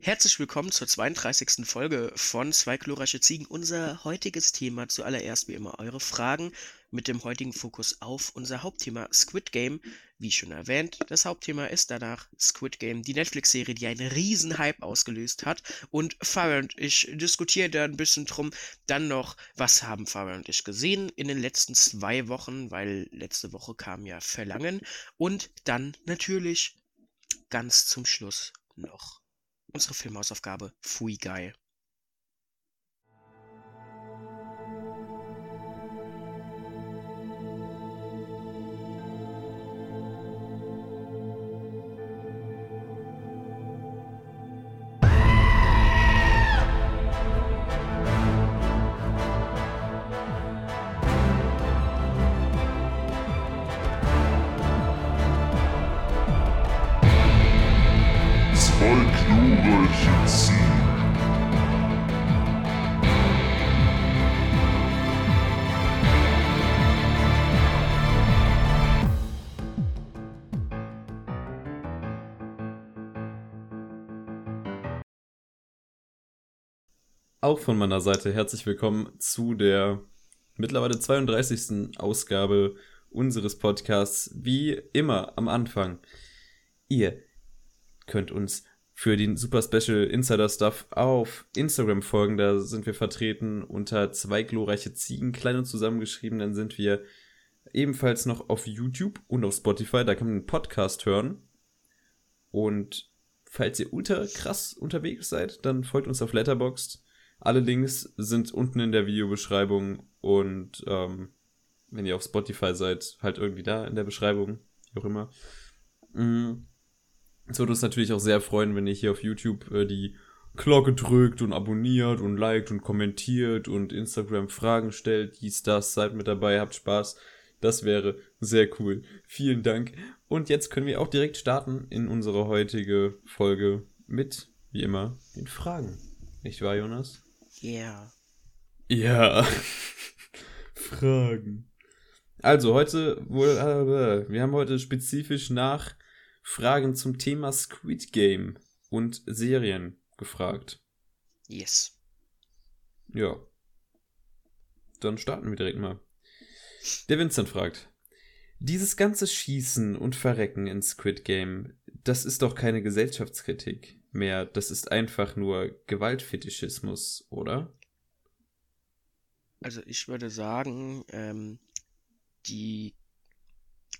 Herzlich willkommen zur 32. Folge von Zwei glorreiche Ziegen. Unser heutiges Thema zuallererst wie immer eure Fragen mit dem heutigen Fokus auf unser Hauptthema Squid Game. Wie schon erwähnt, das Hauptthema ist danach Squid Game, die Netflix-Serie, die einen riesen Hype ausgelöst hat. Und Farah und ich diskutieren da ein bisschen drum. Dann noch, was haben Farah und ich gesehen in den letzten zwei Wochen, weil letzte Woche kam ja Verlangen. Und dann natürlich ganz zum Schluss noch unsere Filmhausaufgabe Fui geil. Auch von meiner Seite herzlich willkommen zu der mittlerweile 32. Ausgabe unseres Podcasts. Wie immer am Anfang. Ihr könnt uns für den Super Special Insider Stuff auf Instagram folgen. Da sind wir vertreten unter zwei glorreiche Ziegen, klein und zusammengeschrieben. Dann sind wir ebenfalls noch auf YouTube und auf Spotify. Da kann man den Podcast hören. Und falls ihr ultra krass unterwegs seid, dann folgt uns auf Letterboxd. Alle Links sind unten in der Videobeschreibung und ähm, wenn ihr auf Spotify seid, halt irgendwie da in der Beschreibung, wie auch immer. Mm. Es würde uns natürlich auch sehr freuen, wenn ihr hier auf YouTube äh, die Glocke drückt und abonniert und liked und kommentiert und Instagram Fragen stellt, dies, das, seid mit dabei, habt Spaß. Das wäre sehr cool. Vielen Dank. Und jetzt können wir auch direkt starten in unsere heutige Folge mit, wie immer, den Fragen. Nicht wahr, Jonas? Yeah. Ja. Fragen. Also heute wohl, äh, wir haben heute spezifisch nach Fragen zum Thema Squid Game und Serien gefragt. Yes. Ja. Dann starten wir direkt mal. Der Vincent fragt. Dieses ganze Schießen und Verrecken in Squid Game, das ist doch keine Gesellschaftskritik mehr, das ist einfach nur Gewaltfetischismus, oder? Also ich würde sagen, ähm, die,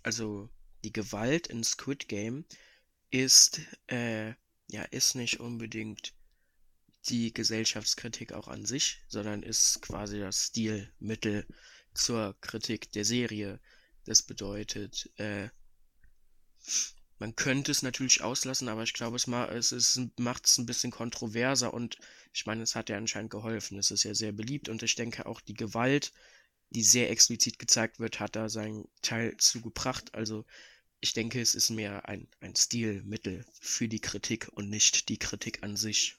also die Gewalt in Squid Game ist, äh, ja, ist nicht unbedingt die Gesellschaftskritik auch an sich, sondern ist quasi das Stilmittel zur Kritik der Serie. Das bedeutet, äh, man könnte es natürlich auslassen, aber ich glaube, es, ma es ist, macht es ein bisschen kontroverser und ich meine, es hat ja anscheinend geholfen. Es ist ja sehr beliebt und ich denke auch die Gewalt, die sehr explizit gezeigt wird, hat da seinen Teil zugebracht. Also ich denke, es ist mehr ein, ein Stilmittel für die Kritik und nicht die Kritik an sich.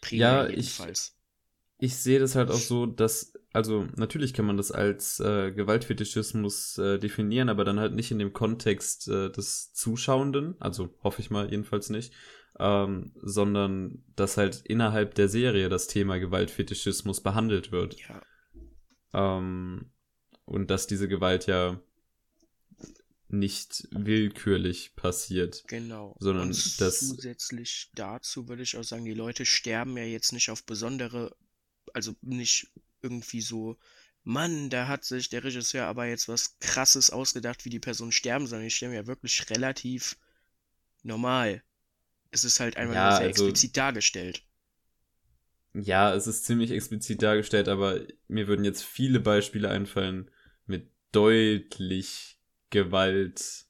Primär ja, jedenfalls. Ich, ich sehe das halt auch so, dass, also natürlich kann man das als äh, Gewaltfetischismus äh, definieren, aber dann halt nicht in dem Kontext äh, des Zuschauenden, also hoffe ich mal jedenfalls nicht, ähm, sondern dass halt innerhalb der Serie das Thema Gewaltfetischismus behandelt wird. Ja. Ähm, und dass diese Gewalt ja nicht willkürlich passiert. Genau. Sondern Und das. Zusätzlich dazu würde ich auch sagen, die Leute sterben ja jetzt nicht auf besondere, also nicht irgendwie so, Mann, da hat sich der Regisseur aber jetzt was krasses ausgedacht, wie die Person sterben, sondern die sterben ja wirklich relativ normal. Es ist halt einfach Ja, nur sehr also- explizit dargestellt. Ja, es ist ziemlich explizit dargestellt, aber mir würden jetzt viele Beispiele einfallen mit deutlich Gewalt.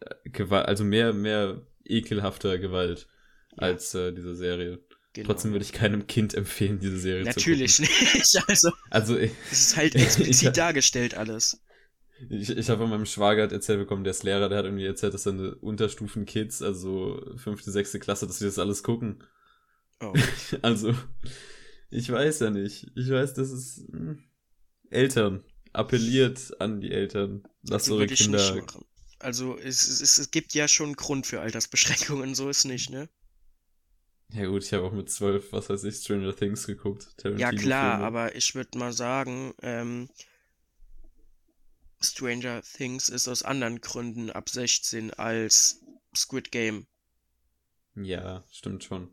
äh, Gewalt, also mehr, mehr ekelhafter Gewalt Ja. als äh, diese Serie. Genau. Trotzdem würde ich keinem Kind empfehlen, diese Serie Natürlich zu gucken. nicht. Also, Also ich, es ist halt Ich- explizit dargestellt alles. ich, ich habe von meinem Schwager halt erzählt bekommen, der ist Lehrer, der hat irgendwie erzählt, dass seine Unterstufen-Kids, also fünfte, sechste Klasse, dass sie das alles gucken. Oh. Also, ich weiß ja nicht. Ich weiß, das ist hm, Eltern. Appelliert an die Eltern. Lasst Also eure ich Kinder. Also es, es, es gibt ja schon einen Grund für Altersbeschränkungen, so ist nicht, ne? Ja gut, ich habe auch mit zwölf, was weiß ich, Stranger Things geguckt. Ja klar, aber ich würde mal sagen, ähm, Stranger Things ist aus anderen Gründen ab 16 als Squid Game. Ja, stimmt schon.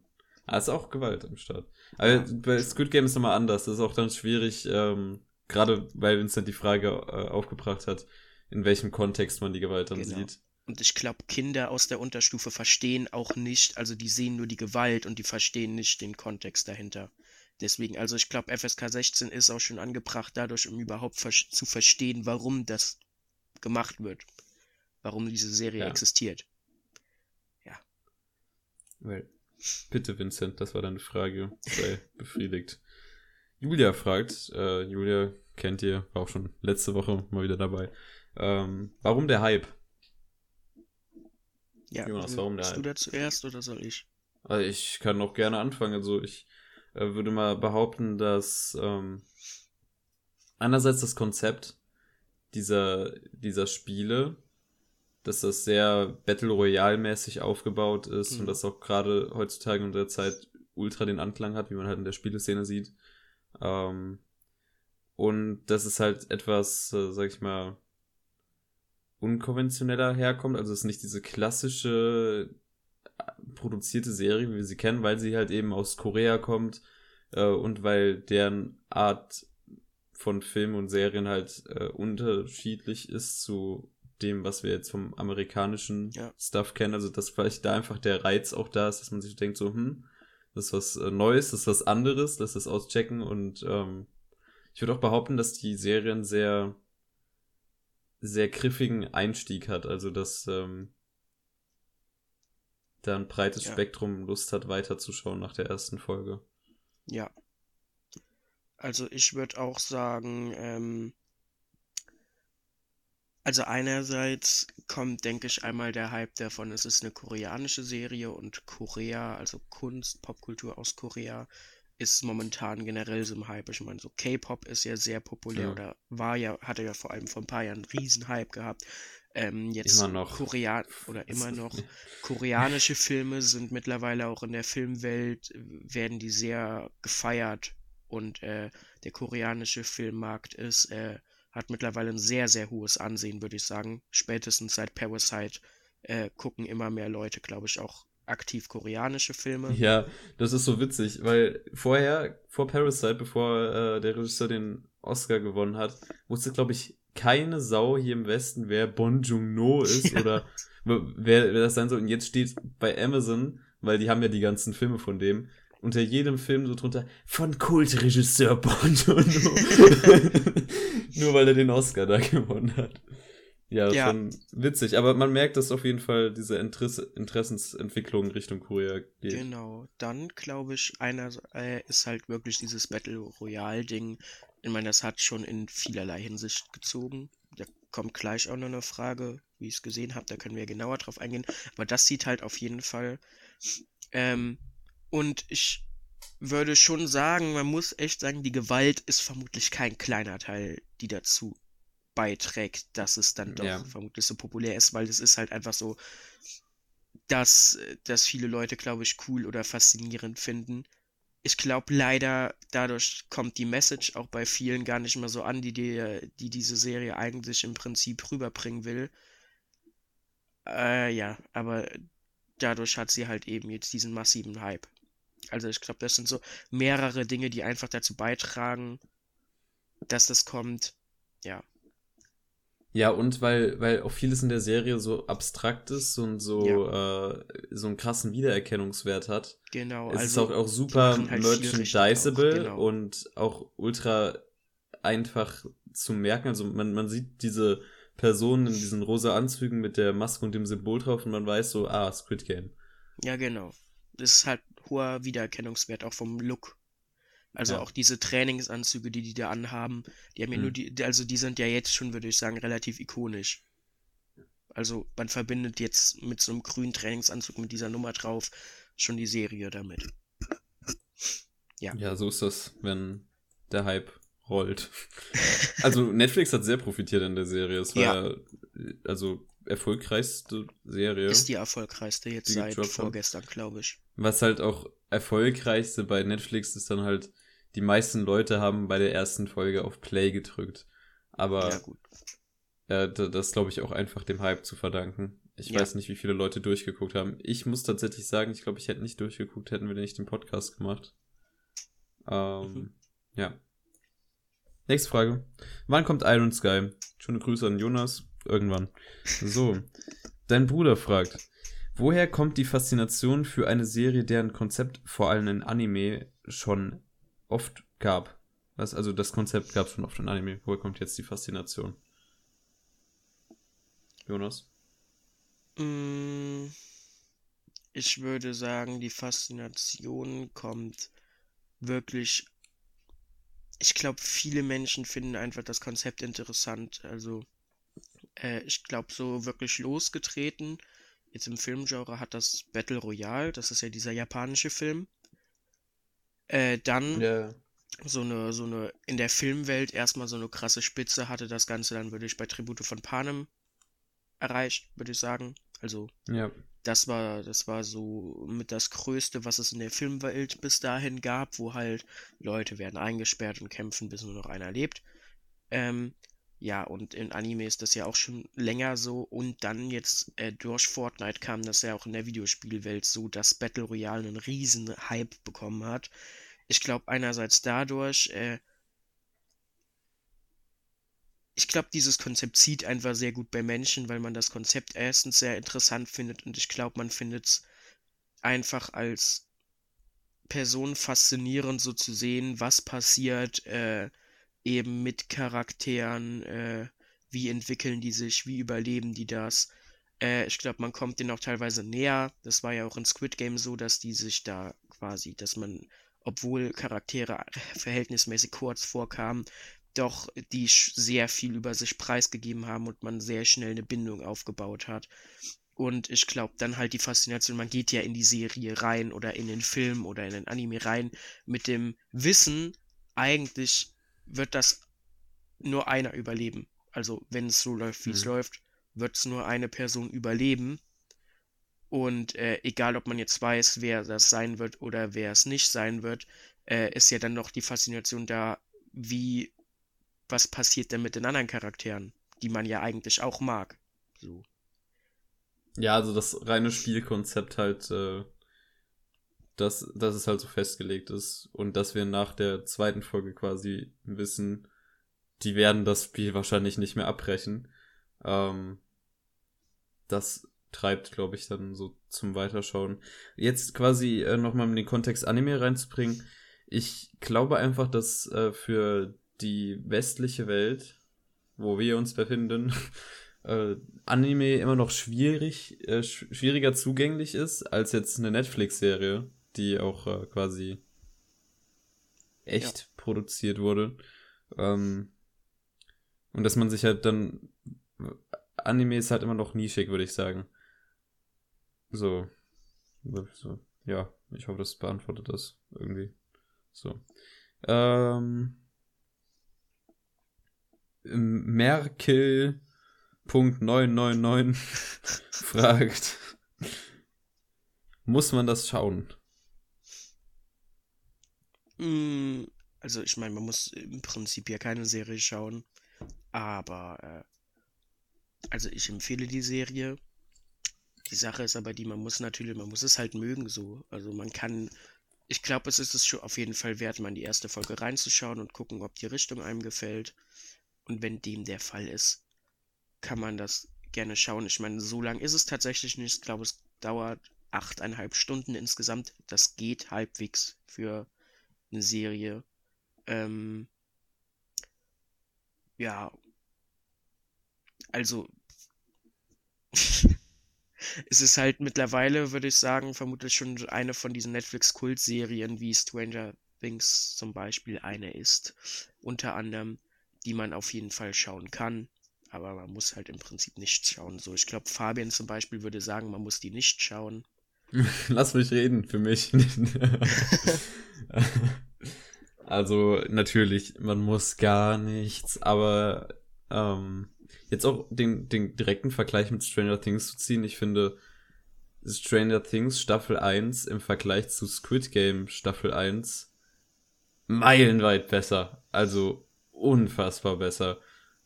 Es ist auch Gewalt am Start. Aber ja. bei Squid Game ist nochmal anders. Das ist auch dann schwierig, ähm, gerade weil Vincent die Frage äh, aufgebracht hat, in welchem Kontext man die Gewalt dann genau. sieht. Und ich glaube, Kinder aus der Unterstufe verstehen auch nicht, also die sehen nur die Gewalt und die verstehen nicht den Kontext dahinter. Deswegen, also ich glaube, FSK 16 ist auch schon angebracht dadurch, um überhaupt ver zu verstehen, warum das gemacht wird. Warum diese Serie ja. existiert. Ja. Well. Bitte, Vincent, das war deine Frage. Sei befriedigt. Julia fragt, äh, Julia kennt ihr, war auch schon letzte Woche mal wieder dabei. Ähm, warum der Hype? Ja, Jonas, warum der Hype? du da zuerst oder soll ich? Also ich kann noch gerne anfangen. Also ich äh, würde mal behaupten, dass ähm, einerseits das Konzept dieser, dieser Spiele, dass das sehr Battle Royale-mäßig aufgebaut ist mhm. und das auch gerade heutzutage in der Zeit ultra den Anklang hat, wie man halt in der Spieleszene sieht. Ähm, und dass es halt etwas, äh, sag ich mal, unkonventioneller herkommt. Also es ist nicht diese klassische produzierte Serie, wie wir sie kennen, weil sie halt eben aus Korea kommt äh, und weil deren Art von Filmen und Serien halt äh, unterschiedlich ist zu dem, was wir jetzt vom amerikanischen ja. Stuff kennen. Also dass vielleicht da einfach der Reiz auch da ist, dass man sich denkt so, hm, das ist was äh, Neues, das ist was anderes, lass das auschecken und ähm, ich würde auch behaupten, dass die Serien sehr sehr griffigen Einstieg hat, also dass ähm, da ein breites ja. Spektrum Lust hat, weiterzuschauen nach der ersten Folge. Ja. Also ich würde auch sagen, ähm, also einerseits kommt, denke ich, einmal der Hype davon, es ist eine koreanische Serie und Korea, also Kunst, Popkultur aus Korea, ist momentan generell so im Hype. Ich meine, so K-Pop ist ja sehr populär ja. oder war ja, hatte ja vor allem vor ein paar Jahren einen Riesenhype gehabt. Ähm, jetzt immer noch. Korean oder immer noch koreanische Filme sind mittlerweile auch in der Filmwelt, werden die sehr gefeiert und äh, der koreanische Filmmarkt ist, äh, hat mittlerweile ein sehr, sehr hohes Ansehen, würde ich sagen. Spätestens seit Parasite äh, gucken immer mehr Leute, glaube ich, auch aktiv koreanische Filme. Ja, das ist so witzig, weil vorher, vor Parasite, bevor äh, der Regisseur den Oscar gewonnen hat, wusste, glaube ich, keine Sau hier im Westen, wer Bon Joon-ho ist ja. oder wer, wer das sein soll. Und jetzt steht bei Amazon, weil die haben ja die ganzen Filme von dem, unter jedem Film so drunter von Kultregisseur Bon Joon-ho. Nur weil er den Oscar da gewonnen hat. Ja, ja, schon witzig. Aber man merkt, dass auf jeden Fall diese Interesse, Interessensentwicklung Richtung Korea geht. Genau. Dann glaube ich, einer äh, ist halt wirklich dieses Battle Royale-Ding. Ich meine, das hat schon in vielerlei Hinsicht gezogen. Da kommt gleich auch noch eine Frage, wie ich es gesehen habe. Da können wir genauer drauf eingehen. Aber das sieht halt auf jeden Fall. Ähm, und ich würde schon sagen, man muss echt sagen, die Gewalt ist vermutlich kein kleiner Teil, die dazu beiträgt, dass es dann doch ja. vermutlich so populär ist, weil es ist halt einfach so, dass, dass viele Leute, glaube ich, cool oder faszinierend finden. Ich glaube leider, dadurch kommt die Message auch bei vielen gar nicht mehr so an, die, die, die diese Serie eigentlich im Prinzip rüberbringen will. Äh, ja, aber dadurch hat sie halt eben jetzt diesen massiven Hype. Also ich glaube, das sind so mehrere Dinge, die einfach dazu beitragen, dass das kommt. Ja. Ja, und weil, weil auch vieles in der Serie so abstrakt ist und so, ja. äh, so einen krassen Wiedererkennungswert hat. Genau. Es also, ist auch, auch super halt merchandisable genau. und auch ultra einfach zu merken. Also man, man sieht diese Personen in diesen rosa Anzügen mit der Maske und dem Symbol drauf und man weiß so, ah, Squid Game. Ja, genau. Das ist halt hoher Wiedererkennungswert auch vom Look. Also ja. auch diese Trainingsanzüge, die die da anhaben, die haben ja mhm. nur die, also die sind ja jetzt schon, würde ich sagen, relativ ikonisch. Also man verbindet jetzt mit so einem grünen Trainingsanzug mit dieser Nummer drauf schon die Serie damit. Ja. Ja, so ist das, wenn der Hype rollt. also Netflix hat sehr profitiert in der Serie. Es war ja. also erfolgreichste Serie. Ist die erfolgreichste jetzt seit vorgestern, glaube ich. Was halt auch erfolgreichste bei Netflix ist dann halt, die meisten Leute haben bei der ersten Folge auf Play gedrückt. Aber Ja, gut. äh, da- das glaube ich auch einfach dem Hype zu verdanken. Ich Ja. weiß nicht, wie viele Leute durchgeguckt haben. Ich muss tatsächlich sagen, ich glaube, ich hätte nicht durchgeguckt, hätten wir nicht den Podcast gemacht. Ähm, Mhm. ja. Nächste Frage. Wann kommt Iron Sky? Schöne Grüße an Jonas. Irgendwann. So. Dein Bruder fragt, woher kommt die Faszination für eine Serie, deren Konzept vor allem in Anime schon oft gab? Was, also das Konzept gab es schon oft in Anime. Woher kommt jetzt die Faszination? Jonas? Mm, Ich würde sagen, die Faszination kommt wirklich. Ich glaube, viele Menschen finden einfach das Konzept interessant. Also, äh, ich glaube, so wirklich losgetreten, jetzt im Filmgenre hat das Battle Royale, das ist ja dieser japanische Film. Äh, dann Ja. so eine, so eine, in der Filmwelt erstmal so eine krasse Spitze hatte das Ganze dann würde ich bei Tribute von Panem erreicht, würde ich sagen. Also, Ja. das war, das war so mit das Größte, was es in der Filmwelt bis dahin gab, wo halt Leute werden eingesperrt und kämpfen, bis nur noch einer lebt. Ähm, ja, und in Anime ist das ja auch schon länger so. Und dann jetzt äh, durch Fortnite kam das ja auch in der Videospielwelt so, dass Battle Royale einen riesen Hype bekommen hat. Ich glaube einerseits dadurch, äh, ich glaube, dieses Konzept zieht einfach sehr gut bei Menschen, weil man das Konzept erstens sehr interessant findet und ich glaube, man findet es einfach als Person faszinierend, so zu sehen, was passiert äh, eben mit Charakteren, äh, wie entwickeln die sich, wie überleben die das. Äh, ich glaube, man kommt denen auch teilweise näher. Das war ja auch in Squid Game so, dass die sich da quasi, dass man, obwohl Charaktere verhältnismäßig kurz vorkamen, doch die sehr viel über sich preisgegeben haben und man sehr schnell eine Bindung aufgebaut hat. Und ich glaube, dann halt die Faszination, man geht ja in die Serie rein oder in den Film oder in den Anime rein mit dem Wissen, eigentlich wird das nur einer überleben. Also, wenn es so läuft, wie es Mhm. läuft, wird es nur eine Person überleben. Und äh, egal, ob man jetzt weiß, wer das sein wird oder wer es nicht sein wird, äh, ist ja dann noch die Faszination da, wie, was passiert denn mit den anderen Charakteren, die man ja eigentlich auch mag. So. Ja, also das reine Spielkonzept halt, äh, dass, dass es halt so festgelegt ist und dass wir nach der zweiten Folge quasi wissen, die werden das Spiel wahrscheinlich nicht mehr abbrechen. Ähm, das treibt, glaube ich, dann so zum Weiterschauen. Jetzt quasi äh, nochmal in den Kontext Anime reinzubringen. Ich glaube einfach, dass äh, für die westliche Welt, wo wir uns befinden, äh, Anime immer noch schwierig, äh, sch schwieriger zugänglich ist als jetzt eine Netflix-Serie, die auch äh, quasi echt produziert wurde. Ähm, und dass man sich halt dann Anime ist halt immer noch nischig, würde ich sagen. So. so. Ja, ich hoffe, das beantwortet das irgendwie. So. Ähm. Merkel.999 fragt. Muss man das schauen? Mm, Also ich meine, man muss im Prinzip ja keine Serie schauen, aber äh, also ich empfehle die Serie. Die Sache ist aber die, man muss natürlich, man muss es halt mögen so. Also man kann, ich glaube, es ist es schon auf jeden Fall wert, mal in die erste Folge reinzuschauen und gucken, ob die Richtung einem gefällt. Und wenn dem der Fall ist, kann man das gerne schauen. Ich meine, so lang ist es tatsächlich nicht. Ich glaube, es dauert achteinhalb Stunden insgesamt. Das geht halbwegs für eine Serie. Ähm, ja, also es ist halt mittlerweile, würde ich sagen, vermutlich schon eine von diesen Netflix-Kultserien, wie Stranger Things zum Beispiel eine ist. Unter anderem, die man auf jeden Fall schauen kann. Aber man muss halt im Prinzip nicht schauen. So, ich glaube, Fabian zum Beispiel würde sagen, man muss die nicht schauen. Lass mich reden, für mich. also, natürlich, man muss gar nichts, aber ähm, jetzt auch den, den direkten Vergleich mit Stranger Things zu ziehen, ich finde Stranger Things Staffel 1 im Vergleich zu Squid Game Staffel 1 meilenweit besser. Also unfassbar besser.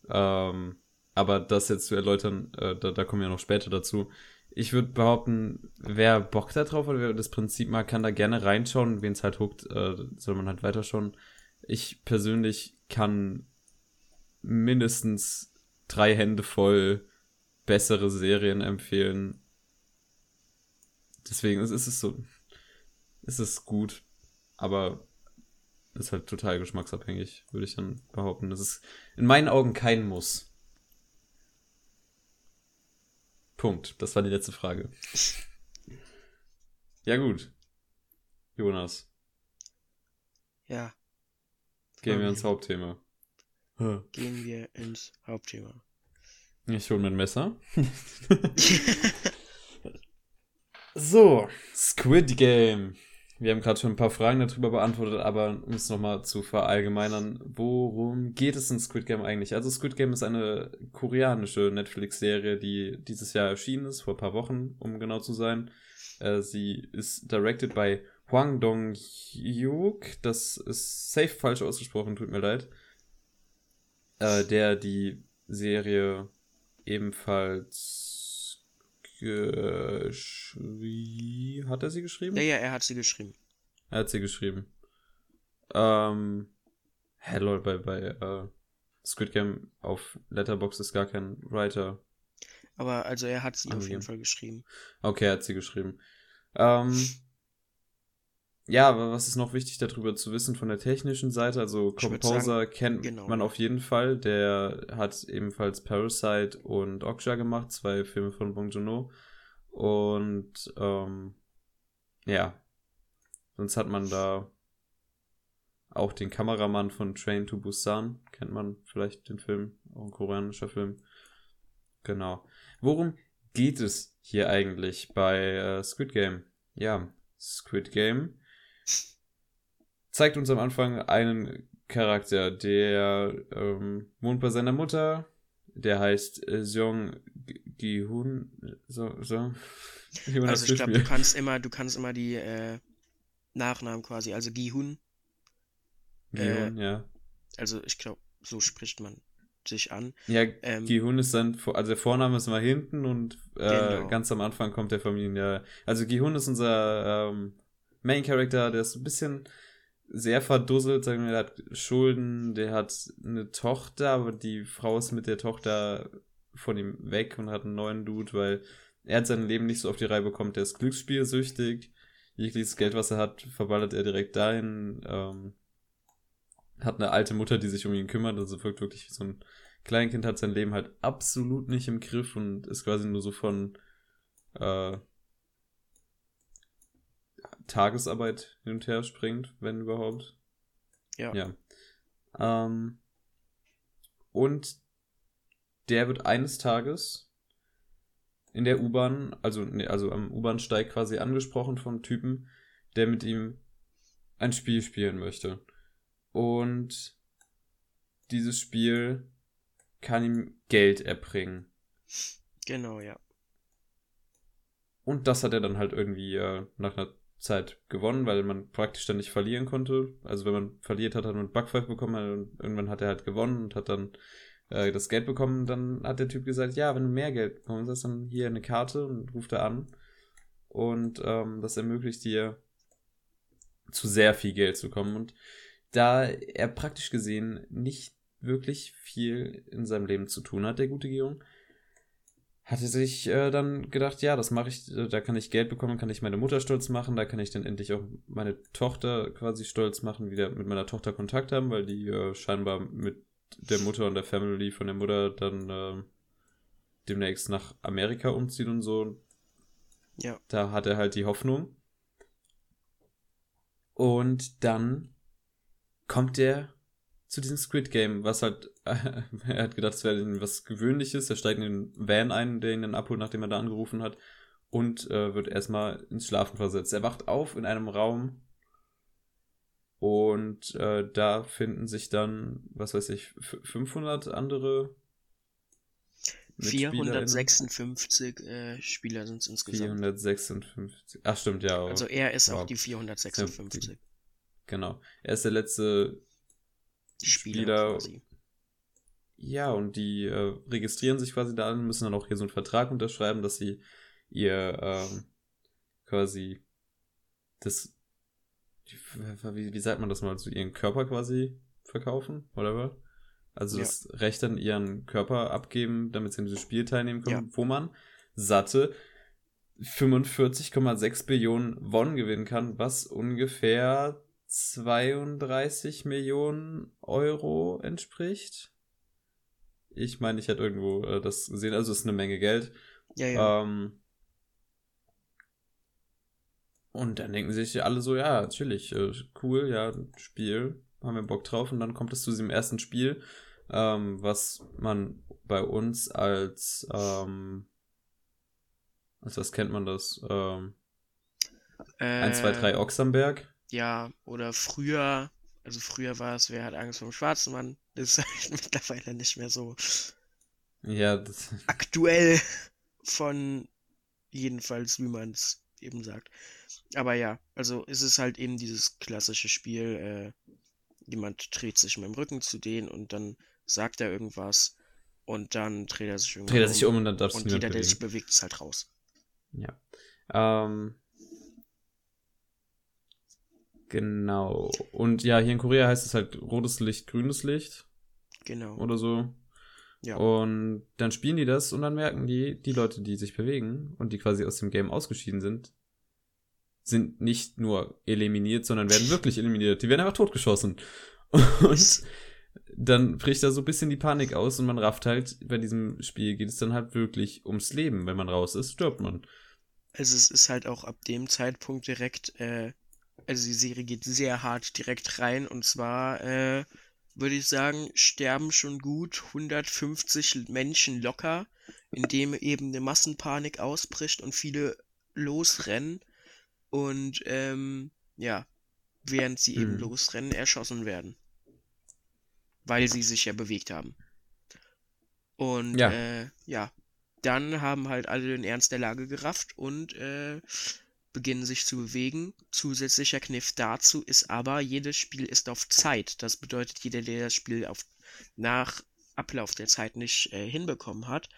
Ähm, aber das jetzt zu erläutern, äh, da, da kommen wir noch später dazu. Ich würde behaupten, wer Bock da drauf hat, wer das Prinzip mag, kann da gerne reinschauen. Wen es halt huckt, äh, soll man halt weiterschauen. Ich persönlich kann mindestens drei Hände voll bessere Serien empfehlen. Deswegen ist, ist es so, ist es gut, aber ist halt total geschmacksabhängig, würde ich dann behaupten. Das ist in meinen Augen kein Muss. Punkt. Das war die letzte Frage. Ja, gut. Jonas. Ja. Gehen wir ins Hauptthema. Gehen wir ins Hauptthema. Ich hole mein Messer. so, Squid Game. Wir haben gerade schon ein paar Fragen darüber beantwortet, aber um es nochmal zu verallgemeinern, worum geht es in Squid Game eigentlich? Also Squid Game ist eine koreanische Netflix-Serie, die dieses Jahr erschienen ist, vor ein paar Wochen, um genau zu sein. Äh, sie ist directed by Hwang Dong-hyuk, das ist safe falsch ausgesprochen, tut mir leid. Äh, der die Serie ebenfalls geschrieben. Hat er sie geschrieben? Ja, ja, er hat sie geschrieben. Er hat sie geschrieben. Ähm, hä, lol, bei, bei äh, Squid Game auf Letterbox ist gar kein Writer. Aber also er hat sie auf jeden Fall geschrieben. Okay, er hat sie geschrieben. Ähm, ja, aber was ist noch wichtig darüber zu wissen von der technischen Seite? Also Composer sagen, kennt genau. man auf jeden Fall. Der hat ebenfalls Parasite und Okja gemacht, zwei Filme von Bong Joon-ho. Und ähm, ja, sonst hat man da auch den Kameramann von Train to Busan, kennt man vielleicht den Film, auch ein koreanischer Film. Genau. Worum geht es hier eigentlich bei äh, Squid Game? Ja, Squid Game zeigt uns am Anfang einen Charakter, der ähm, wohnt bei seiner Mutter, der heißt äh, Seong Gi-hun. So, so. Also ich glaube, du kannst immer, du kannst immer die äh, Nachnamen quasi, also Gihun, Gi-hun, ja. also ich glaube, so spricht man sich an. Ja, Ähm, Gihun ist dann, vor- also der Vorname ist mal hinten und äh, Genau. ganz am Anfang kommt der Familien. Also Gihun ist unser ähm, Main Character, der ist ein bisschen sehr verdusselt, sagen wir, der hat Schulden, der hat eine Tochter, aber die Frau ist mit der Tochter von ihm weg und hat einen neuen Dude, weil er hat sein Leben nicht so auf die Reihe bekommen, der ist glücksspielsüchtig, jegliches Geld, was er hat, verballert er direkt dahin, ähm, hat eine alte Mutter, die sich um ihn kümmert, also wirkt wirklich wie so ein Kleinkind, hat sein Leben halt absolut nicht im Griff und ist quasi nur so von äh, Tagesarbeit hin und her springt, wenn überhaupt. Ja. Ja. Ähm, und der wird eines Tages in der U-Bahn, also, nee, also am U-Bahnsteig quasi angesprochen vom Typen, der mit ihm ein Spiel spielen möchte. Und dieses Spiel kann ihm Geld erbringen. Genau, ja. Und das hat er dann halt irgendwie äh, nach einer Zeit gewonnen, weil man praktisch dann nicht verlieren konnte. Also wenn man verliert hat, hat man Backpfeife bekommen und irgendwann hat er halt gewonnen und hat dann äh, das Geld bekommen. Dann hat der Typ gesagt, ja, wenn du mehr Geld bekommst, hast dann hier eine Karte und ruft er an. Und ähm, das ermöglicht dir zu sehr viel Geld zu kommen. Und da er praktisch gesehen nicht wirklich viel in seinem Leben zu tun hat, der gute Georg, hatte sich äh, dann gedacht, ja, das mache ich, äh, da kann ich Geld bekommen, kann ich meine Mutter stolz machen, da kann ich dann endlich auch meine Tochter quasi stolz machen, wieder mit meiner Tochter Kontakt haben, weil die äh, scheinbar mit der Mutter und der Family von der Mutter dann äh, demnächst nach Amerika umzieht und so. Ja. Da hat er halt die Hoffnung. Und dann kommt er zu diesem Squid Game, was halt, er hat gedacht, es wäre was Gewöhnliches. Er steigt in den Van ein, der ihn dann abholt, nachdem er da angerufen hat, und äh, wird erstmal ins Schlafen versetzt. Er wacht auf in einem Raum und äh, da finden sich dann, was weiß ich, f- 500 andere MitspielerInnen? 456 äh, Spieler sind es insgesamt. 456. Ach, stimmt, ja. Also er ist auch die 456 Genau. Er ist der letzte Spieler, Spieler. quasi. Ja, und die äh, registrieren sich quasi da an, müssen dann auch hier so einen Vertrag unterschreiben, dass sie ihr ähm, quasi das, wie, wie sagt man das mal, so ihren Körper quasi verkaufen, was? Also Ja. das Recht an ihren Körper abgeben, damit sie an diesem Spiel teilnehmen können, Ja. wo man satte 45,6 Billionen Won gewinnen kann, was ungefähr 32 Millionen Euro entspricht. Ich meine, ich hätte irgendwo äh, das gesehen, also es ist eine Menge Geld. Ja, ja. Ähm, und dann denken sich alle so, ja, natürlich, äh, cool, ja, Spiel, haben wir Bock drauf. Und dann kommt es zu diesem ersten Spiel, ähm, was man bei uns als, ähm, als was kennt man das? Ähm, äh, 1, 2, 3 Ochsenberg. Ja, oder früher, also früher war es, wer hat Angst vor dem schwarzen Mann? Das ist halt mittlerweile nicht mehr so Ja, das, aktuell von jedenfalls, wie man es eben sagt. Aber ja, also es ist halt eben dieses klassische Spiel, äh, jemand dreht sich mit dem Rücken zu denen und dann sagt er irgendwas und dann dreht er sich dreht er sich um und dann darfst und du jeder, niemand der sich bewegt, ist halt raus. Ja. Ähm, genau. Und ja, hier in Korea heißt es halt rotes Licht, grünes Licht Genau. oder so. Ja. Und dann spielen die das und dann merken die, die Leute, die sich bewegen und die quasi aus dem Game ausgeschieden sind, sind nicht nur eliminiert, sondern werden wirklich eliminiert. Die werden einfach totgeschossen. Und dann bricht da so ein bisschen die Panik aus und man rafft halt, bei diesem Spiel geht es dann halt wirklich ums Leben. Wenn man raus ist, stirbt man. Also es ist halt auch ab dem Zeitpunkt direkt, äh, also die Serie geht sehr hart direkt rein und zwar, äh, würde ich sagen, sterben schon gut 150 Menschen locker, indem eben eine Massenpanik ausbricht und viele losrennen und ähm, ja, während sie eben Mhm. losrennen, erschossen werden. Weil sie sich ja bewegt haben. Und Ja. äh, ja, dann haben halt alle den Ernst der Lage gerafft und äh, beginnen sich zu bewegen. Zusätzlicher Kniff dazu ist aber, jedes Spiel ist auf Zeit. Das bedeutet, jeder, der das Spiel auf, nach Ablauf der Zeit nicht äh, hinbekommen hat,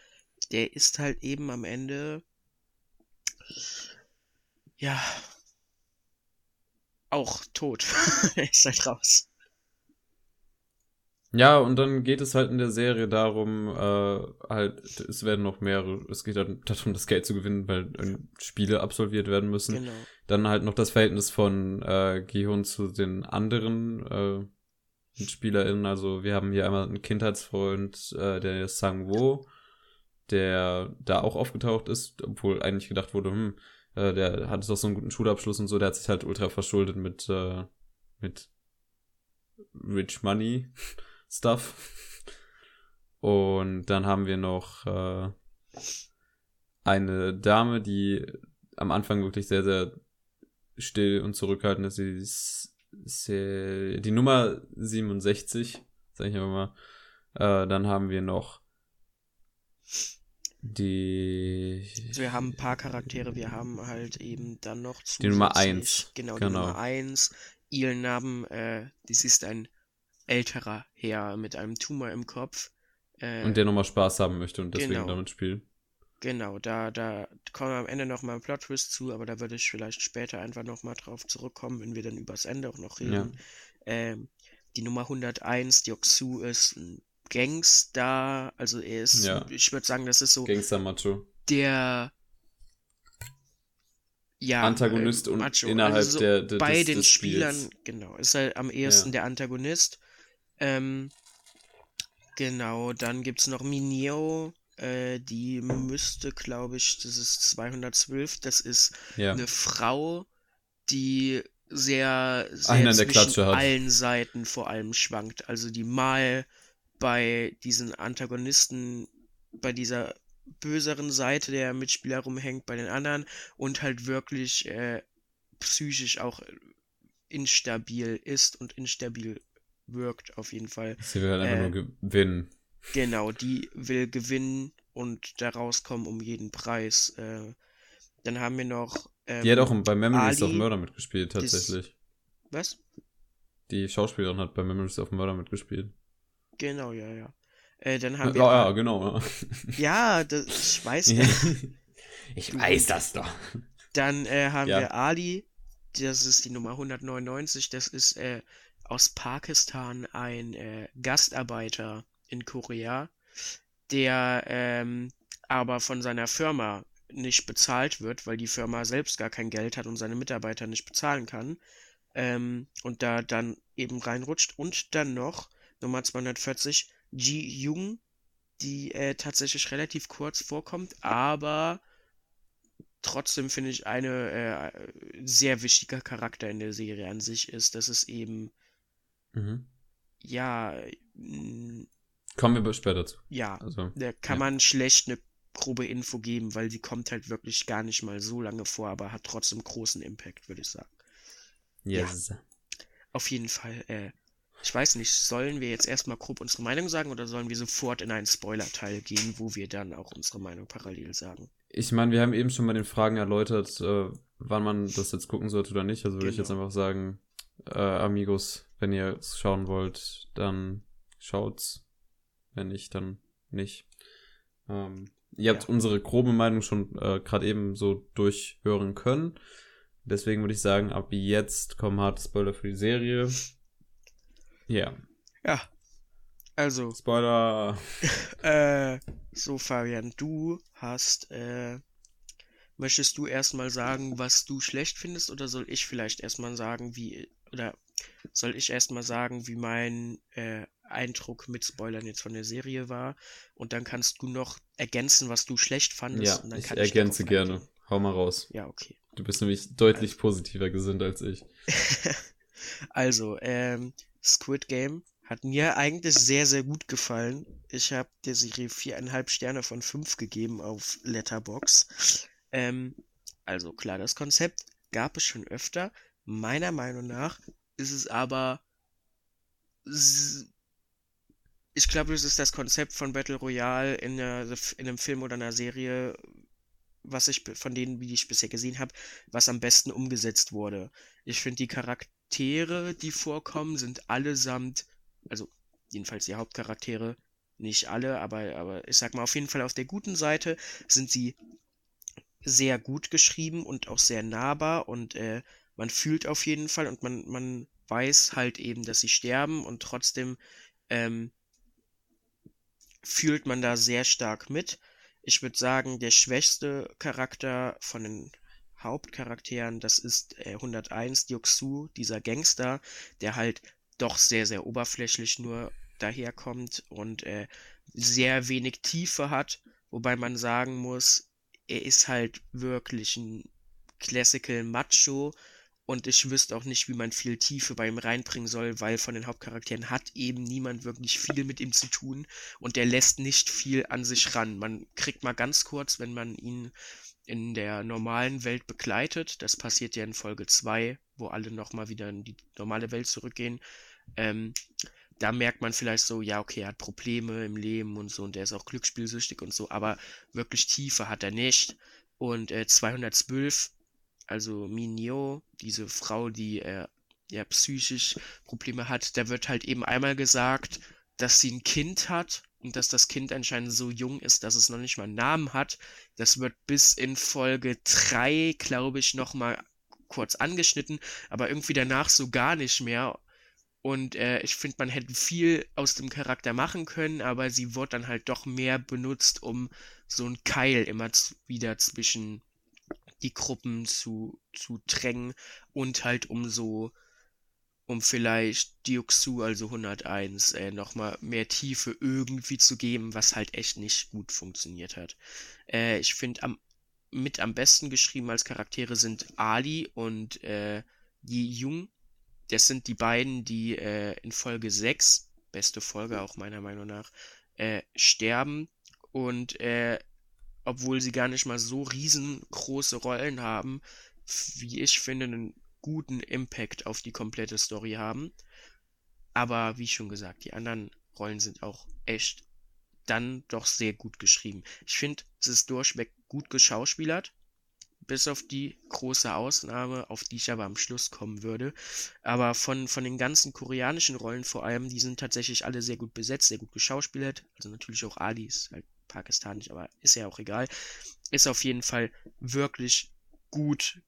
der ist halt eben am Ende ja auch tot. Ist halt raus. Ja, und dann geht es halt in der Serie darum, äh, halt, es werden noch mehrere, es geht dann darum, das Geld zu gewinnen, weil äh, Spiele absolviert werden müssen. Genau. Dann halt noch das Verhältnis von äh, Gihun zu den anderen äh, MitspielerInnen. Also wir haben hier einmal einen Kindheitsfreund, äh, der ist Sang-Wo, der da auch aufgetaucht ist, obwohl eigentlich gedacht wurde, hm, äh, der hat doch so einen guten Schulabschluss und so, der hat sich halt ultra verschuldet mit, äh, mit Rich Money Stuff. Und dann haben wir noch äh, eine Dame, die am Anfang wirklich sehr, sehr still und zurückhaltend ist. Sie ist sehr, die Nummer 67, sag ich aber mal. Äh, dann haben wir noch die. Also wir haben ein paar Charaktere, wir haben halt eben dann noch Die Nummer zusätzlich- eins, Genau, die genau. Nummer 1. Ihren Namen, äh, das ist ein älterer Herr mit einem Tumor im Kopf. Äh, Und der nochmal Spaß haben möchte und deswegen Genau. damit spielt. Genau, da, da kommen wir am Ende noch mal ein Plot-Twist zu, aber da würde ich vielleicht später einfach noch mal drauf zurückkommen, wenn wir dann übers Ende auch noch reden. Ähm, die Nummer 101, Yoksu, ist ein Gangster, also er ist, Ja. ich würde sagen, das ist so Gangster Macho. der ja, Antagonist äh, und Macho. innerhalb also so der, der bei des, den des Spielern, Spiels. genau, ist er am ehesten Ja. der Antagonist. Ähm, genau, dann gibt's noch Mineo, äh, die müsste, glaube ich, das ist 212, das ist Ja. eine Frau, die sehr, sehr Einen zwischen Klatsche hat. allen Seiten vor allem schwankt. Also die mal bei diesen Antagonisten, bei dieser böseren Seite der Mitspieler rumhängt, bei den anderen und halt wirklich äh, psychisch auch instabil ist und instabil wirkt auf jeden Fall. Sie will halt einfach Äh, nur gewinnen. Genau, die will gewinnen und da rauskommen um jeden Preis. Äh, dann haben wir noch. Ähm, Die hat auch bei Memories Ali of Murder mitgespielt, tatsächlich. Was? Die Schauspielerin hat bei Memories of Murder mitgespielt. Genau, ja, ja. Äh, dann Ja, haben wir. ja, genau. Ja, das, ich weiß Ja. ich weiß das doch. Dann äh, haben Ja. wir Ali, das ist die Nummer 199, das ist äh, aus Pakistan ein äh, Gastarbeiter in Korea, der ähm, aber von seiner Firma nicht bezahlt wird, weil die Firma selbst gar kein Geld hat und seine Mitarbeiter nicht bezahlen kann. Ähm, und da dann eben reinrutscht. Und dann noch Nummer 240, Ji Jung, die äh, tatsächlich relativ kurz vorkommt, aber trotzdem finde ich eine äh, sehr wichtiger Charakter in der Serie an sich ist, dass es eben, Mhm. ja, Kommen wir später zu. ja, Also, da kann ja. man schlecht eine grobe Info geben, weil sie kommt halt wirklich gar nicht mal so lange vor, aber hat trotzdem großen Impact, würde ich sagen. yes. Auf jeden Fall, äh, ich weiß nicht, sollen wir jetzt erstmal grob unsere Meinung sagen oder sollen wir sofort in einen Spoiler-Teil gehen, wo wir dann auch unsere Meinung parallel sagen? Ich meine, wir haben eben schon bei den Fragen erläutert, äh, wann man das jetzt gucken sollte oder nicht. Also würde ich Genau. jetzt einfach sagen, äh, Amigos, wenn ihr es schauen wollt, dann schaut's. Wenn nicht, dann nicht. Ähm, ihr habt Ja. unsere grobe Meinung schon äh, gerade eben so durchhören können. Deswegen würde ich sagen, ab jetzt kommen harte Spoiler für die Serie. Ja, Ja, also, Spoiler. Äh, so Fabian, du hast, äh, möchtest du erstmal sagen, was du schlecht findest, oder soll ich vielleicht erstmal sagen, wie, oder soll ich erstmal sagen, wie mein äh, Eindruck mit Spoilern jetzt von der Serie war? Und dann kannst du noch ergänzen, was du schlecht fandest. Ja, ich ergänze darauf gerne. eingehen. Hau mal raus. Ja, okay. Du bist nämlich deutlich positiver gesinnt als ich. Also, ähm, Squid Game hat mir eigentlich sehr, sehr gut gefallen. Ich habe der Serie viereinhalb Sterne von fünf gegeben auf Letterbox. Ähm, also klar, das Konzept gab es schon öfter. Meiner Meinung nach ist es aber, ich glaube, es ist das Konzept von Battle Royale in, einer, in einem Film oder einer Serie, was ich von denen, wie ich bisher gesehen habe, was am besten umgesetzt wurde. Ich finde, die Charaktere, die vorkommen, sind allesamt, also jedenfalls die Hauptcharaktere, nicht alle, aber, aber ich sag mal, auf jeden Fall auf der guten Seite sind sie sehr gut geschrieben und auch sehr nahbar und äh, man fühlt auf jeden Fall und man, man weiß halt eben, dass sie sterben und trotzdem ähm, fühlt man da sehr stark mit. Ich würde sagen, der schwächste Charakter von den Hauptcharakteren, das ist äh, 101 Dioksu, dieser Gangster, der halt doch sehr, sehr oberflächlich nur daherkommt und äh, sehr wenig Tiefe hat, wobei man sagen muss, er ist halt wirklich ein Classical Macho und ich wüsste auch nicht, wie man viel Tiefe bei ihm reinbringen soll, weil von den Hauptcharakteren hat eben niemand wirklich viel mit ihm zu tun und der lässt nicht viel an sich ran. Man kriegt mal ganz kurz, wenn man ihn in der normalen Welt begleitet, das passiert ja in Folge 2, wo alle nochmal wieder in die normale Welt zurückgehen, ähm, da merkt man vielleicht so, ja, okay, er hat Probleme im Leben und so und er ist auch glücksspielsüchtig und so, aber wirklich Tiefe hat er nicht. Und äh, 212, also Minio, diese Frau, die äh, ja psychisch Probleme hat, da wird halt eben einmal gesagt, dass sie ein Kind hat und dass das Kind anscheinend so jung ist, dass es noch nicht mal einen Namen hat. Das wird bis in Folge 3, glaube ich, nochmal kurz angeschnitten, aber irgendwie danach so gar nicht mehr. Und äh, ich finde, man hätte viel aus dem Charakter machen können, aber sie wird dann halt doch mehr benutzt, um so ein Keil immer wieder zwischen die Gruppen zu, zu drängen und halt um so, um vielleicht Dioxu, also 101, äh, nochmal mehr Tiefe irgendwie zu geben, was halt echt nicht gut funktioniert hat. Äh, ich finde, am, mit am besten geschrieben als Charaktere sind Ali und äh, Yi Jung. Das sind die beiden, die äh, in Folge 6, beste Folge auch meiner Meinung nach, äh, sterben und äh, obwohl sie gar nicht mal so riesengroße Rollen haben, wie ich finde, einen guten Impact auf die komplette Story haben. Aber wie schon gesagt, die anderen Rollen sind auch echt dann doch sehr gut geschrieben. Ich finde, es ist durchweg gut geschauspielert bis auf die große Ausnahme, auf die ich aber am Schluss kommen würde. Aber von, von den ganzen koreanischen Rollen vor allem, die sind tatsächlich alle sehr gut besetzt, sehr gut geschauspielert. Also natürlich auch Ali ist halt pakistanisch, aber ist ja auch egal. Ist auf jeden Fall wirklich gut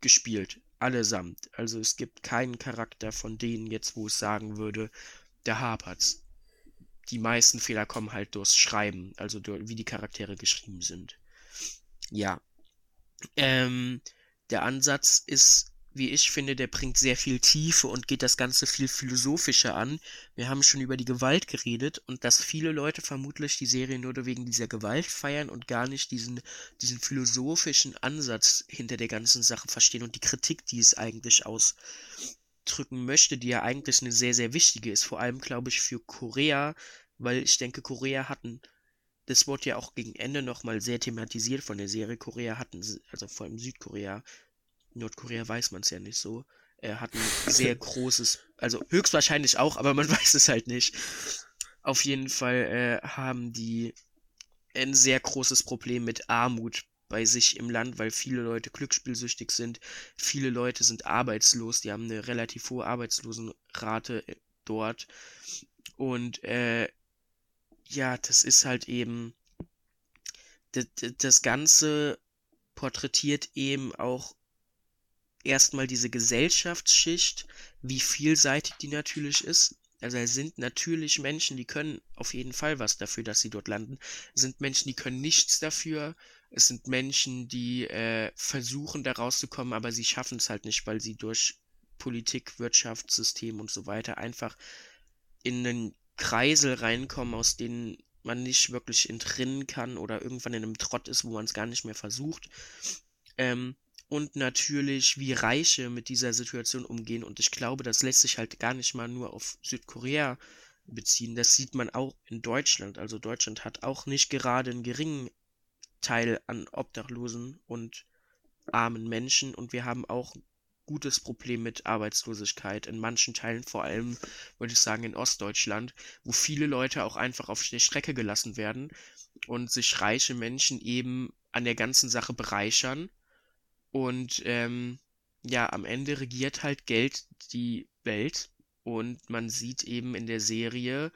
gespielt. Allesamt. Also es gibt keinen Charakter von denen jetzt, wo es sagen würde, der hapert's. Die meisten Fehler kommen halt durchs Schreiben, also durch, wie die Charaktere geschrieben sind. Ja, ähm, der Ansatz ist, wie ich finde, der bringt sehr viel Tiefe und geht das Ganze viel philosophischer an. Wir haben schon über die Gewalt geredet und dass viele Leute vermutlich die Serie nur wegen dieser Gewalt feiern und gar nicht diesen, diesen philosophischen Ansatz hinter der ganzen Sache verstehen und die Kritik, die es eigentlich ausdrücken möchte, die ja eigentlich eine sehr, sehr wichtige ist. Vor allem, glaube ich, für Korea, weil ich denke, Korea hat ein das wurde ja auch gegen Ende nochmal sehr thematisiert von der Serie. Korea hatten, also vor allem Südkorea, Nordkorea weiß man es ja nicht so, äh, hat ein sehr großes, also höchstwahrscheinlich auch, aber man weiß es halt nicht. Auf jeden Fall äh, haben die ein sehr großes Problem mit Armut bei sich im Land, weil viele Leute glücksspielsüchtig sind, viele Leute sind arbeitslos, die haben eine relativ hohe Arbeitslosenrate äh, dort. Und äh, ja, das ist halt eben, das, das Ganze porträtiert eben auch erstmal diese Gesellschaftsschicht, wie vielseitig die natürlich ist. Also es sind natürlich Menschen, die können auf jeden Fall was dafür, dass sie dort landen. Es sind Menschen, die können nichts dafür. Es sind Menschen, die äh, versuchen da rauszukommen, aber sie schaffen es halt nicht, weil sie durch Politik, Wirtschaftssystem und so weiter einfach in einen Kreisel reinkommen, aus denen man nicht wirklich entrinnen kann oder irgendwann in einem Trott ist, wo man es gar nicht mehr versucht. Ähm, und natürlich, wie Reiche mit dieser Situation umgehen. Und ich glaube, das lässt sich halt gar nicht mal nur auf Südkorea beziehen. Das sieht man auch in Deutschland. Also Deutschland hat auch nicht gerade einen geringen Teil an Obdachlosen und armen Menschen. Und wir haben auch gutes Problem mit Arbeitslosigkeit in manchen Teilen, vor allem würde ich sagen in Ostdeutschland, wo viele Leute auch einfach auf der Strecke gelassen werden und sich reiche Menschen eben an der ganzen Sache bereichern. Und ähm, ja, am Ende regiert halt Geld die Welt und man sieht eben in der Serie,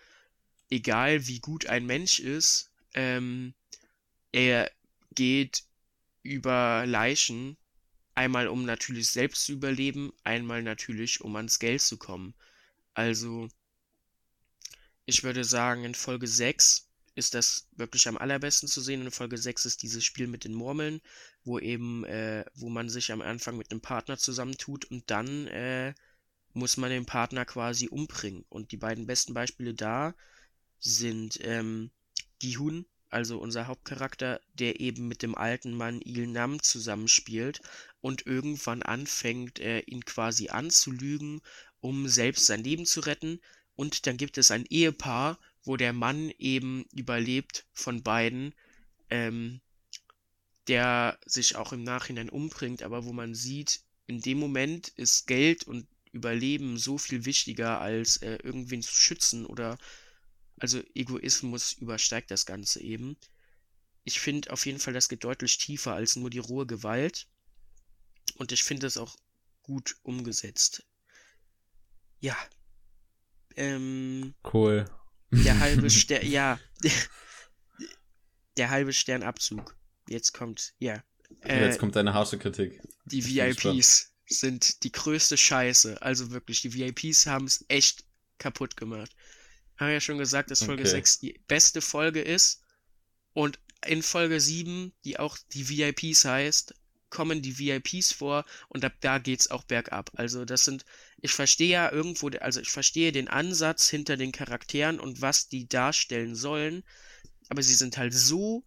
egal wie gut ein Mensch ist, ähm, er geht über Leichen Einmal um natürlich selbst zu überleben, einmal natürlich um ans Geld zu kommen. Also, ich würde sagen, in Folge 6 ist das wirklich am allerbesten zu sehen. In Folge 6 ist dieses Spiel mit den Murmeln, wo eben, äh, wo man sich am Anfang mit einem Partner zusammentut und dann äh, muss man den Partner quasi umbringen. Und die beiden besten Beispiele da sind ähm, Gihun also unser Hauptcharakter, der eben mit dem alten Mann Il Nam zusammenspielt und irgendwann anfängt, äh, ihn quasi anzulügen, um selbst sein Leben zu retten. Und dann gibt es ein Ehepaar, wo der Mann eben überlebt von beiden, ähm, der sich auch im Nachhinein umbringt, aber wo man sieht, in dem Moment ist Geld und Überleben so viel wichtiger, als äh, irgendwen zu schützen oder also Egoismus übersteigt das Ganze eben. Ich finde auf jeden Fall, das geht deutlich tiefer als nur die rohe Gewalt. Und ich finde es auch gut umgesetzt. Ja. Ähm, cool. Der halbe Stern, ja. Der halbe Sternabzug. Jetzt kommt, ja. Äh, Jetzt kommt deine harsche Kritik. Die VIPs sind die größte Scheiße. Also wirklich, die VIPs haben es echt kaputt gemacht haben ja schon gesagt, dass Folge okay. 6 die beste Folge ist. Und in Folge 7, die auch die VIPs heißt, kommen die VIPs vor und ab da geht's auch bergab. Also das sind, ich verstehe ja irgendwo, also ich verstehe den Ansatz hinter den Charakteren und was die darstellen sollen, aber sie sind halt so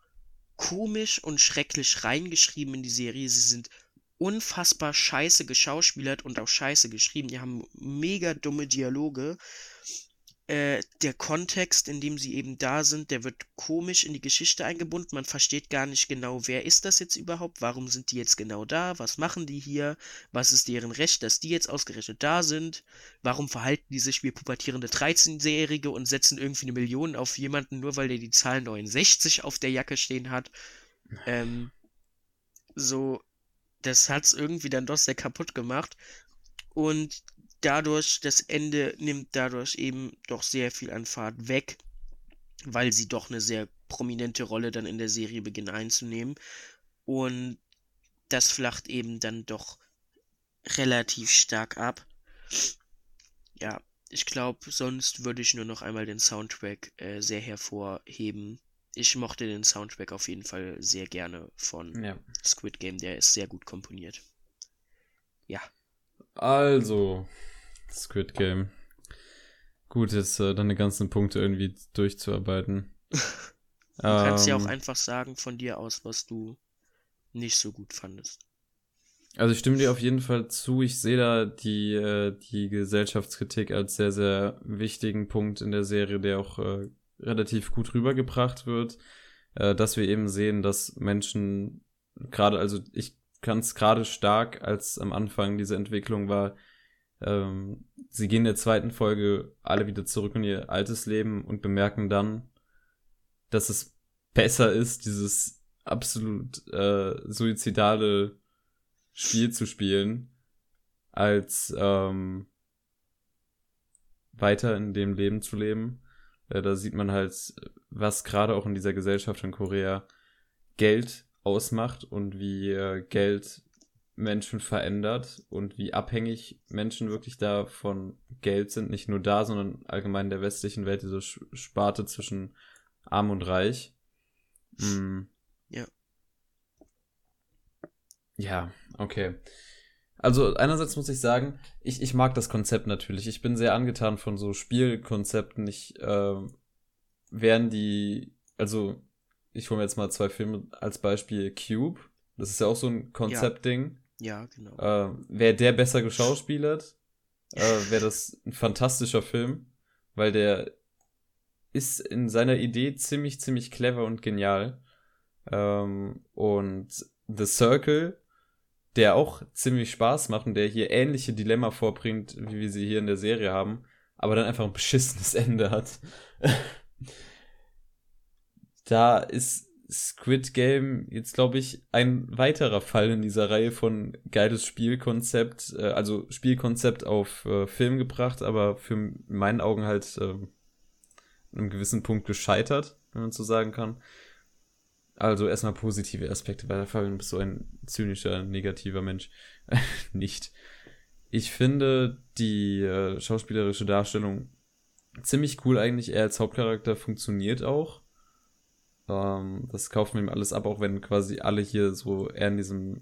komisch und schrecklich reingeschrieben in die Serie. Sie sind unfassbar scheiße geschauspielert und auch scheiße geschrieben. Die haben mega dumme Dialoge äh, der Kontext, in dem sie eben da sind, der wird komisch in die Geschichte eingebunden. Man versteht gar nicht genau, wer ist das jetzt überhaupt? Warum sind die jetzt genau da? Was machen die hier? Was ist deren Recht, dass die jetzt ausgerechnet da sind? Warum verhalten die sich wie pubertierende 13-Jährige und setzen irgendwie eine Million auf jemanden, nur weil der die Zahl 69 auf der Jacke stehen hat? Ähm, so, das hat's irgendwie dann doch sehr kaputt gemacht. Und dadurch, das Ende nimmt dadurch eben doch sehr viel an Fahrt weg, weil sie doch eine sehr prominente Rolle dann in der Serie beginnen einzunehmen. Und das flacht eben dann doch relativ stark ab. Ja, ich glaube, sonst würde ich nur noch einmal den Soundtrack äh, sehr hervorheben. Ich mochte den Soundtrack auf jeden Fall sehr gerne von Ja. Squid Game, der ist sehr gut komponiert. Ja. Also, Squid Game. Gut, jetzt äh, deine ganzen Punkte irgendwie durchzuarbeiten. Du kannst ja auch Ähm, einfach sagen von dir aus, was du nicht so gut fandest. Also ich stimme dir auf jeden Fall zu. Ich sehe da die, äh, die Gesellschaftskritik als sehr, sehr wichtigen Punkt in der Serie, der auch äh, relativ gut rübergebracht wird. Äh, dass wir eben sehen, dass Menschen gerade, also ich es gerade stark, als am Anfang diese Entwicklung war, ähm, sie gehen in der zweiten Folge alle wieder zurück in ihr altes Leben und bemerken dann, dass es besser ist, dieses absolut äh, suizidale Spiel zu spielen, als ähm, weiter in dem Leben zu leben. Äh, da sieht man halt, was gerade auch in dieser Gesellschaft in Korea Geld ausmacht und wie äh, Geld Menschen verändert und wie abhängig Menschen wirklich da von Geld sind. Nicht nur da, sondern allgemein in der westlichen Welt, diese Sparte zwischen arm und reich. Mm. Ja. Ja, okay. Also einerseits muss ich sagen, ich, ich mag das Konzept natürlich. Ich bin sehr angetan von so Spielkonzepten. Ich äh, wären die, also ich hole mir jetzt mal zwei Filme als Beispiel. Cube, das ist ja auch so ein Konzeptding. Ja, genau. Äh, wäre der besser geschauspielert, äh, wäre das ein fantastischer Film, weil der ist in seiner Idee ziemlich, ziemlich clever und genial. Ähm, und The Circle, der auch ziemlich Spaß macht und der hier ähnliche Dilemma vorbringt, wie wir sie hier in der Serie haben, aber dann einfach ein beschissenes Ende hat. Da ist Squid Game jetzt, glaube ich, ein weiterer Fall in dieser Reihe von geiles Spielkonzept, äh, also Spielkonzept auf äh, Film gebracht, aber für in meinen Augen halt äh, einem gewissen Punkt gescheitert, wenn man so sagen kann. Also erstmal positive Aspekte, weil der Fabian bist so ein zynischer, negativer Mensch. Nicht. Ich finde die äh, schauspielerische Darstellung ziemlich cool eigentlich. Er als Hauptcharakter funktioniert auch. Ähm, das kaufen wir ihm alles ab, auch wenn quasi alle hier so eher in diesem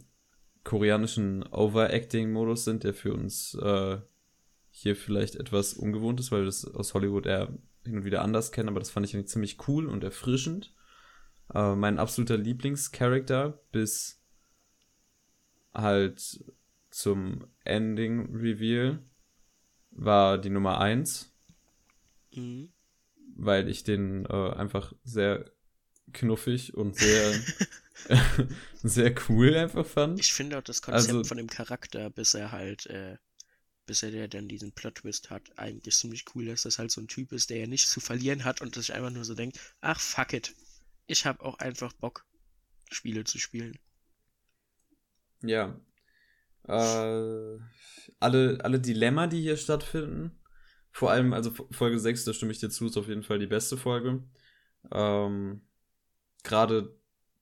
koreanischen Overacting-Modus sind, der für uns äh, hier vielleicht etwas ungewohnt ist, weil wir das aus Hollywood eher hin und wieder anders kennen, aber das fand ich eigentlich ziemlich cool und erfrischend. Äh, mein absoluter Lieblingscharakter bis halt zum Ending-Reveal war die Nummer 1 Mhm. weil ich den äh, einfach sehr knuffig und sehr, sehr cool einfach fand. Ich finde auch das Konzept Also- von dem Charakter, bis er halt, äh, bis er der dann diesen Plot-Twist hat, eigentlich ziemlich cool, dass das halt so ein Typ ist, der ja nichts zu verlieren hat und sich einfach nur so denkt, ach fuck it, ich hab auch einfach Bock, Spiele zu spielen. Ja. Äh, alle, alle Dilemma, die hier stattfinden, vor allem, also Folge 6, da stimme ich dir zu, ist auf jeden Fall die beste Folge. Ähm, Gerade,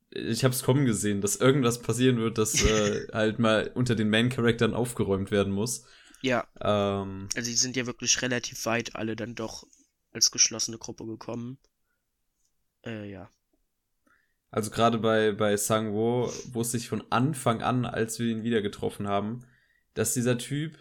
ich habe es kommen gesehen, dass irgendwas passieren wird, dass äh, halt mal unter den Main-Charakteren aufgeräumt werden muss. Ja, Ähm, also die sind ja wirklich relativ weit alle dann doch als geschlossene Gruppe gekommen. Äh, ja. Also gerade bei, bei Sang-Wo wusste ich von Anfang an, als wir ihn wieder getroffen haben, dass dieser Typ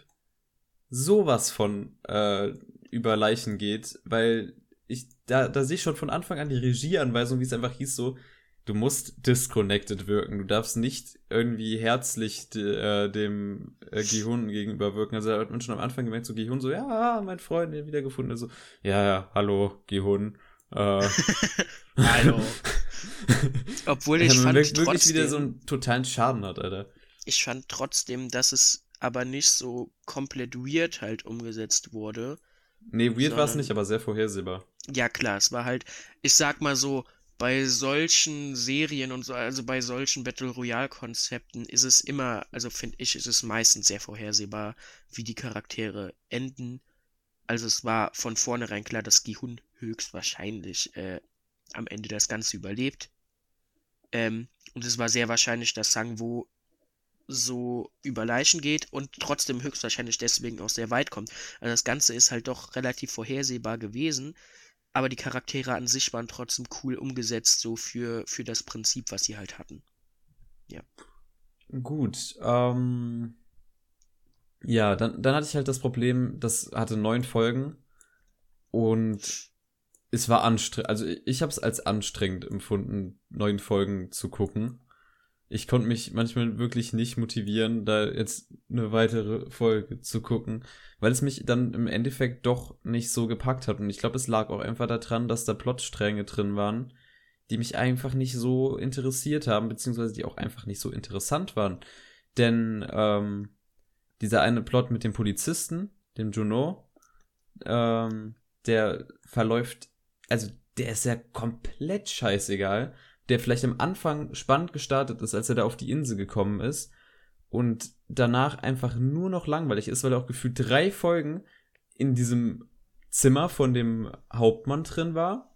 sowas von äh, über Leichen geht, weil ich, da, da sehe ich schon von Anfang an die Regieanweisung, wie es einfach hieß, so, du musst disconnected wirken. Du darfst nicht irgendwie herzlich äh, dem äh, Gihun gegenüber wirken. Also da hat man schon am Anfang gemerkt, so Gihun so, ja, mein Freund, den wiedergefunden. Also, ja, ja, hallo, Gihun. Äh, Hallo. Obwohl ich ja, man fand wirklich trotzdem, wieder so einen totalen Schaden hat, Alter. ich fand trotzdem, dass es aber nicht so komplett weird halt umgesetzt wurde. Nee, weird war es nicht, aber sehr vorhersehbar. Ja klar, es war halt, ich sag mal so, bei solchen Serien und so, also bei solchen Battle Royale Konzepten ist es immer, also finde ich, ist es meistens sehr vorhersehbar, wie die Charaktere enden. Also es war von vornherein klar, dass Gihun höchstwahrscheinlich äh, am Ende das Ganze überlebt. Ähm, und es war sehr wahrscheinlich, dass Sangwo so über Leichen geht und trotzdem höchstwahrscheinlich deswegen auch sehr weit kommt. Also das Ganze ist halt doch relativ vorhersehbar gewesen, aber die Charaktere an sich waren trotzdem cool umgesetzt, so für, für das Prinzip, was sie halt hatten. Gut, ähm. Ja, dann, dann hatte ich halt das Problem, das hatte neun Folgen und es war anstrengend. Also ich habe es als anstrengend empfunden, neun Folgen zu gucken. Ich konnte mich manchmal wirklich nicht motivieren, da jetzt eine weitere Folge zu gucken, weil es mich dann im Endeffekt doch nicht so gepackt hat. Und ich glaube, es lag auch einfach daran, dass da Plotstränge drin waren, die mich einfach nicht so interessiert haben, beziehungsweise die auch einfach nicht so interessant waren. Denn ähm, dieser eine Plot mit dem Polizisten, dem Juno, ähm, der verläuft, also der ist ja komplett scheißegal, der vielleicht am Anfang spannend gestartet ist, als er da auf die Insel gekommen ist und danach einfach nur noch langweilig ist, weil er auch gefühlt drei Folgen in diesem Zimmer von dem Hauptmann drin war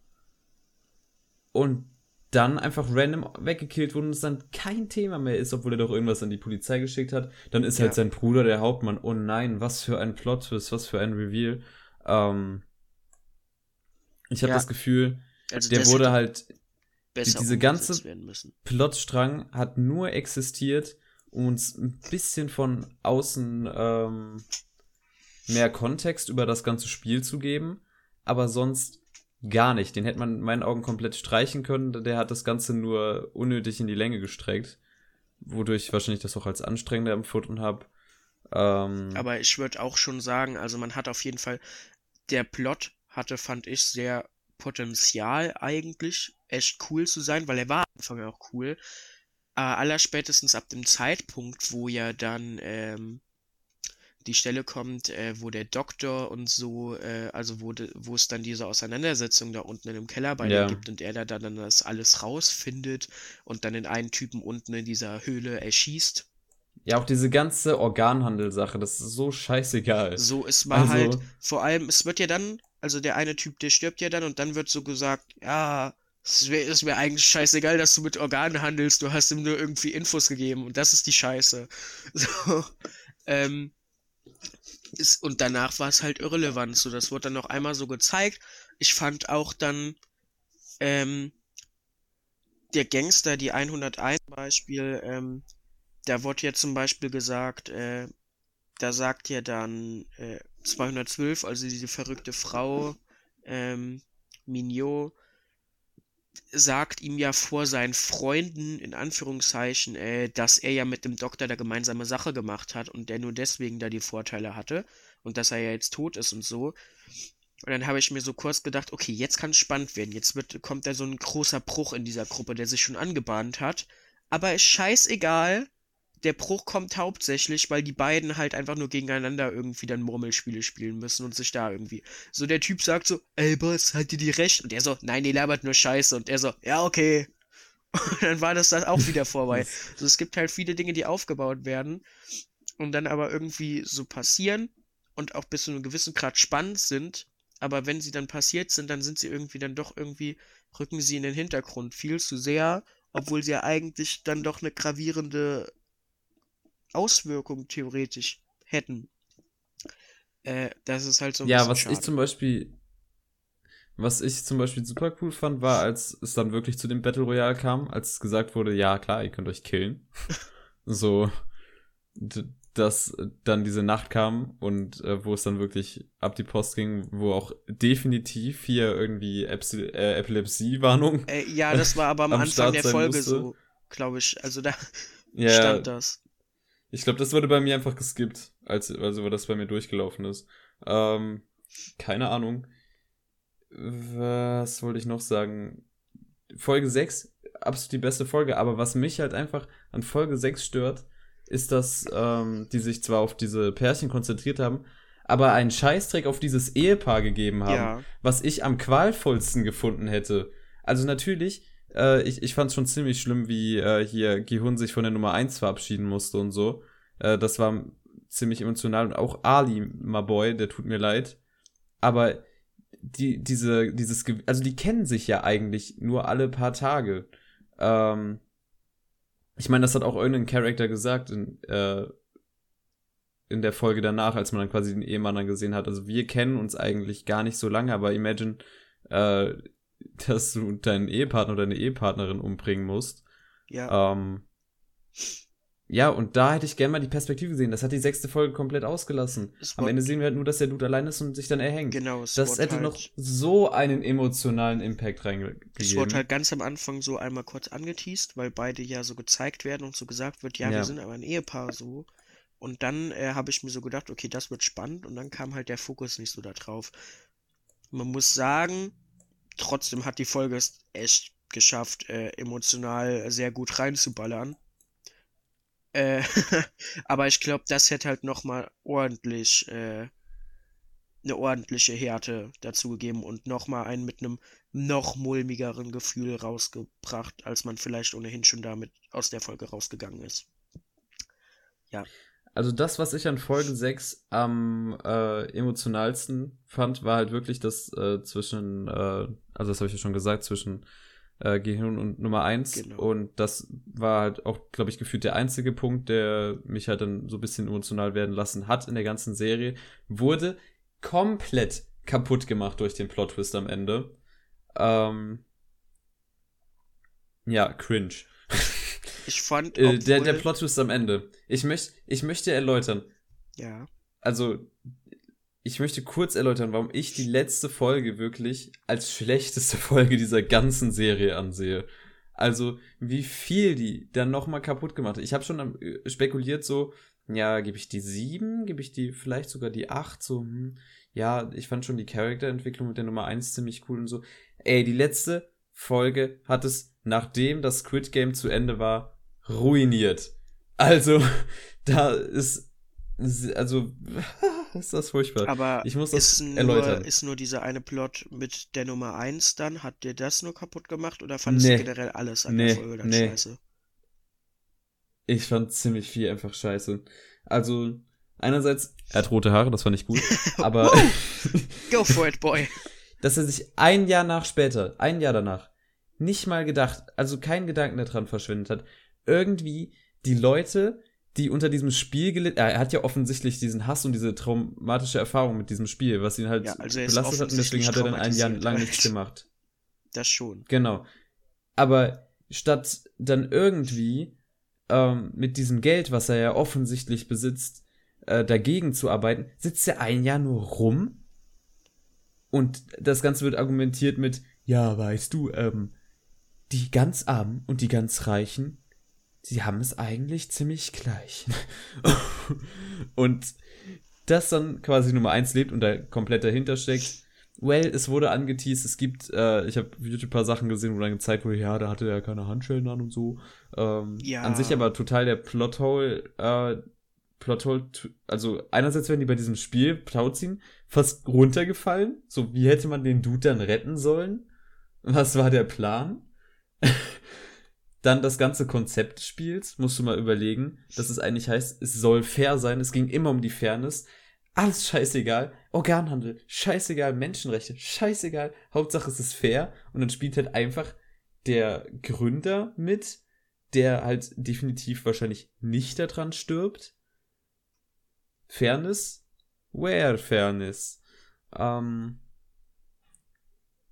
und dann einfach random weggekillt wurde und es dann kein Thema mehr ist, obwohl er doch irgendwas an die Polizei geschickt hat. Dann ist halt Ja. sein Bruder der Hauptmann. Oh nein, was für ein Plot-Twist, was für ein Reveal. Ähm, ich habe Ja. das Gefühl, Also der wurde halt, besser diese ganze- werden müssen. Plotstrang hat nur existiert, um uns ein bisschen von außen ähm, mehr Kontext über das ganze Spiel zu geben, aber sonst gar nicht. Den hätte man in meinen Augen komplett streichen können. Der hat das Ganze nur unnötig in die Länge gestreckt, wodurch ich wahrscheinlich das auch als anstrengender empfunden habe. Ähm, Aber ich würde auch schon sagen, also man hat auf jeden Fall, der Plot hatte, fand ich, sehr Potenzial eigentlich, echt cool zu sein, weil er war am Anfang auch cool. Aber allerspätestens ab dem Zeitpunkt, wo ja dann ähm, die Stelle kommt, äh, wo der Doktor und so, äh, also wo, de, wo es dann diese Auseinandersetzung da unten in dem Keller bei Ja. gibt und er da dann das alles rausfindet und dann den einen Typen unten in dieser Höhle erschießt. ja, auch diese ganze Organhandel-Sache, das ist so scheißegal. So, es war Also- halt, vor allem, es wird ja dann, also der eine Typ, der stirbt ja dann und dann wird so gesagt, ja, es wäre ist mir eigentlich scheißegal, dass du mit Organen handelst, du hast ihm nur irgendwie Infos gegeben und das ist die Scheiße. So, ähm, ist, und danach war es halt irrelevant, so, das wurde dann noch einmal so gezeigt. Ich fand auch dann, ähm, der Gangster, die 101 Beispiel, ähm, da wurde ja zum Beispiel gesagt, äh, da sagt ja dann äh, 212, also diese verrückte Frau, ähm, Mignot, sagt ihm ja vor seinen Freunden, in Anführungszeichen, äh, dass er ja mit dem Doktor da gemeinsame Sache gemacht hat und der nur deswegen da die Vorteile hatte und dass er ja jetzt tot ist und so. Und dann habe ich mir so kurz gedacht, okay, jetzt kann es spannend werden. Jetzt wird, kommt da so ein großer Bruch in dieser Gruppe, der sich schon angebahnt hat. Aber ist scheißegal. Der Bruch kommt hauptsächlich, weil die beiden halt einfach nur gegeneinander irgendwie dann Murmelspiele spielen müssen und sich da irgendwie. So der Typ sagt so, ey Boss, hat dir die recht? Und der so, nein, die labert nur Scheiße. Und er so, ja, okay. Und dann war das dann auch wieder vorbei. Also es gibt halt viele Dinge, die aufgebaut werden und dann aber irgendwie so passieren und auch bis zu einem gewissen Grad spannend sind. Aber wenn sie dann passiert sind, dann sind sie irgendwie dann doch irgendwie, rücken sie in den Hintergrund viel zu sehr, obwohl sie ja eigentlich dann doch eine gravierende Auswirkung theoretisch hätten. Äh, das ist halt so ein ja, bisschen was schade. ich zum Beispiel, was ich zum Beispiel super cool fand, war, als es dann wirklich zu dem Battle Royale kam, als gesagt wurde, ja klar, ihr könnt euch killen. so, dass dann diese Nacht kam und äh, wo es dann wirklich ab die Post ging, wo auch definitiv hier irgendwie Epsi äh, Epilepsie-Warnung. Äh, ja, das war aber am, am Anfang Start der Folge musste. so, glaube ich. Also da Ja, stand das. Ich glaube, das wurde bei mir einfach geskippt, als also weil das bei mir durchgelaufen ist. Ähm, keine Ahnung. Was wollte ich noch sagen? Folge 6, absolut die beste Folge, aber was mich halt einfach an Folge 6 stört, ist, dass ähm, die sich zwar auf diese Pärchen konzentriert haben, aber einen Scheißdreck auf dieses Ehepaar gegeben haben, Ja. was ich am qualvollsten gefunden hätte. Also natürlich, äh, ich, ich fand es schon ziemlich schlimm, wie äh, hier Gihun sich von der Nummer 1 verabschieden musste und so. Äh, das war ziemlich emotional und auch Ali, my boy, der tut mir leid. Aber die, diese, dieses, also die kennen sich ja eigentlich nur alle paar Tage. Ähm, ich meine, das hat auch irgendein Charakter gesagt in, äh, in der Folge danach, als man dann quasi den Ehemann dann gesehen hat. Also wir kennen uns eigentlich gar nicht so lange, aber imagine, äh, dass du deinen Ehepartner oder deine Ehepartnerin umbringen musst. Ja. Ähm, ja, und da hätte ich gerne mal die Perspektive gesehen. Das hat die sechste Folge komplett ausgelassen. Es Am Ende sehen wir halt nur, dass der Dude allein ist und sich dann erhängt. genau, es Das hätte halt, noch so einen emotionalen Impact Es wurde reingegeben. halt ganz am Anfang so einmal kurz angeteased, weil beide ja so gezeigt werden und so gesagt wird, ja, Ja. wir sind aber ein Ehepaar so. Und dann äh, habe ich mir so gedacht, okay, das wird spannend und dann kam halt der Fokus nicht so da drauf. Man muss sagen, trotzdem hat die Folge es echt geschafft, äh, emotional sehr gut reinzuballern. Äh, aber ich glaube, das hätte halt nochmal ordentlich, äh, eine ordentliche Härte dazu gegeben und nochmal einen mit einem noch mulmigeren Gefühl rausgebracht, als man vielleicht ohnehin schon damit aus der Folge rausgegangen ist. Also das, was ich an Folge 6 am äh, emotionalsten fand, war halt wirklich das äh, zwischen, äh, also das habe ich ja schon gesagt, zwischen äh, Gehirn und Nummer 1. Genau. Und das war halt auch, glaube ich, gefühlt der einzige Punkt, der mich halt dann so ein bisschen emotional werden lassen hat in der ganzen Serie. Wurde komplett kaputt gemacht durch den Plot-Twist am Ende. Ähm, ja, cringe. Ich fand, Äh, der, der obwohl- Plot-Twist am Ende. Ich, möcht, ich möchte erläutern. ja, Also, ich möchte kurz erläutern, warum ich die letzte Folge wirklich als schlechteste Folge dieser ganzen Serie ansehe. Also, wie viel die dann nochmal kaputt gemacht hat. Ich habe schon äh, spekuliert, so, ja, gebe ich die sieben, gebe ich die vielleicht sogar die acht, so, hm, ja, ich fand schon die Charakterentwicklung mit der Nummer eins ziemlich cool und so. Ey, die letzte Folge hat es, nachdem das Squid Game zu Ende war, ruiniert. Also, da ist, also, ist das furchtbar. aber Ich muss das ist nur, erläutern. ist nur dieser eine Plot mit der Nummer 1 dann, hat dir das nur kaputt gemacht oder fandest Nee. du generell alles an Nee, der Folge dann nee. scheiße? Ich fand ziemlich viel einfach scheiße. Also, einerseits, er hat rote Haare, das fand ich gut, aber Go for it, boy! dass er sich ein Jahr nach später, ein Jahr danach, nicht mal gedacht, also keinen Gedanken daran verschwendet hat, irgendwie die Leute, die unter diesem Spiel gelitten, er hat ja offensichtlich diesen Hass und diese traumatische Erfahrung mit diesem Spiel, was ihn halt Ja, also belastet hat und deswegen hat er dann ein Jahr lang nichts gemacht. Das schon. Genau. Aber statt dann irgendwie ähm, mit diesem Geld, was er ja offensichtlich besitzt, äh, dagegen zu arbeiten, sitzt er ein Jahr nur rum. Und das Ganze wird argumentiert mit, ja, weißt du, ähm, die ganz Armen und die ganz Reichen, sie haben es eigentlich ziemlich gleich. und das dann quasi Nummer eins lebt und da komplett dahinter steckt. Well, es wurde angeteased, es gibt, äh, ich habe YouTube ein paar Sachen gesehen, wo dann gezeigt wurde, ja, da hatte er keine Handschellen an und so. Ähm, Ja. An sich aber total der Plothole, äh, Plothole, also einerseits werden die bei diesem Spiel Tauziehen fast runtergefallen. So, wie hätte man den Dude dann retten sollen? Was war der Plan? Dann das ganze Konzept des Spiels, musst du mal überlegen, dass es eigentlich heißt, es soll fair sein, es ging immer um die Fairness. Alles scheißegal. Organhandel, scheißegal. Menschenrechte, scheißegal. Hauptsache es ist fair. Und dann spielt halt einfach der Gründer mit, der halt definitiv wahrscheinlich nicht daran stirbt. Fairness? Where Fairness? Ähm,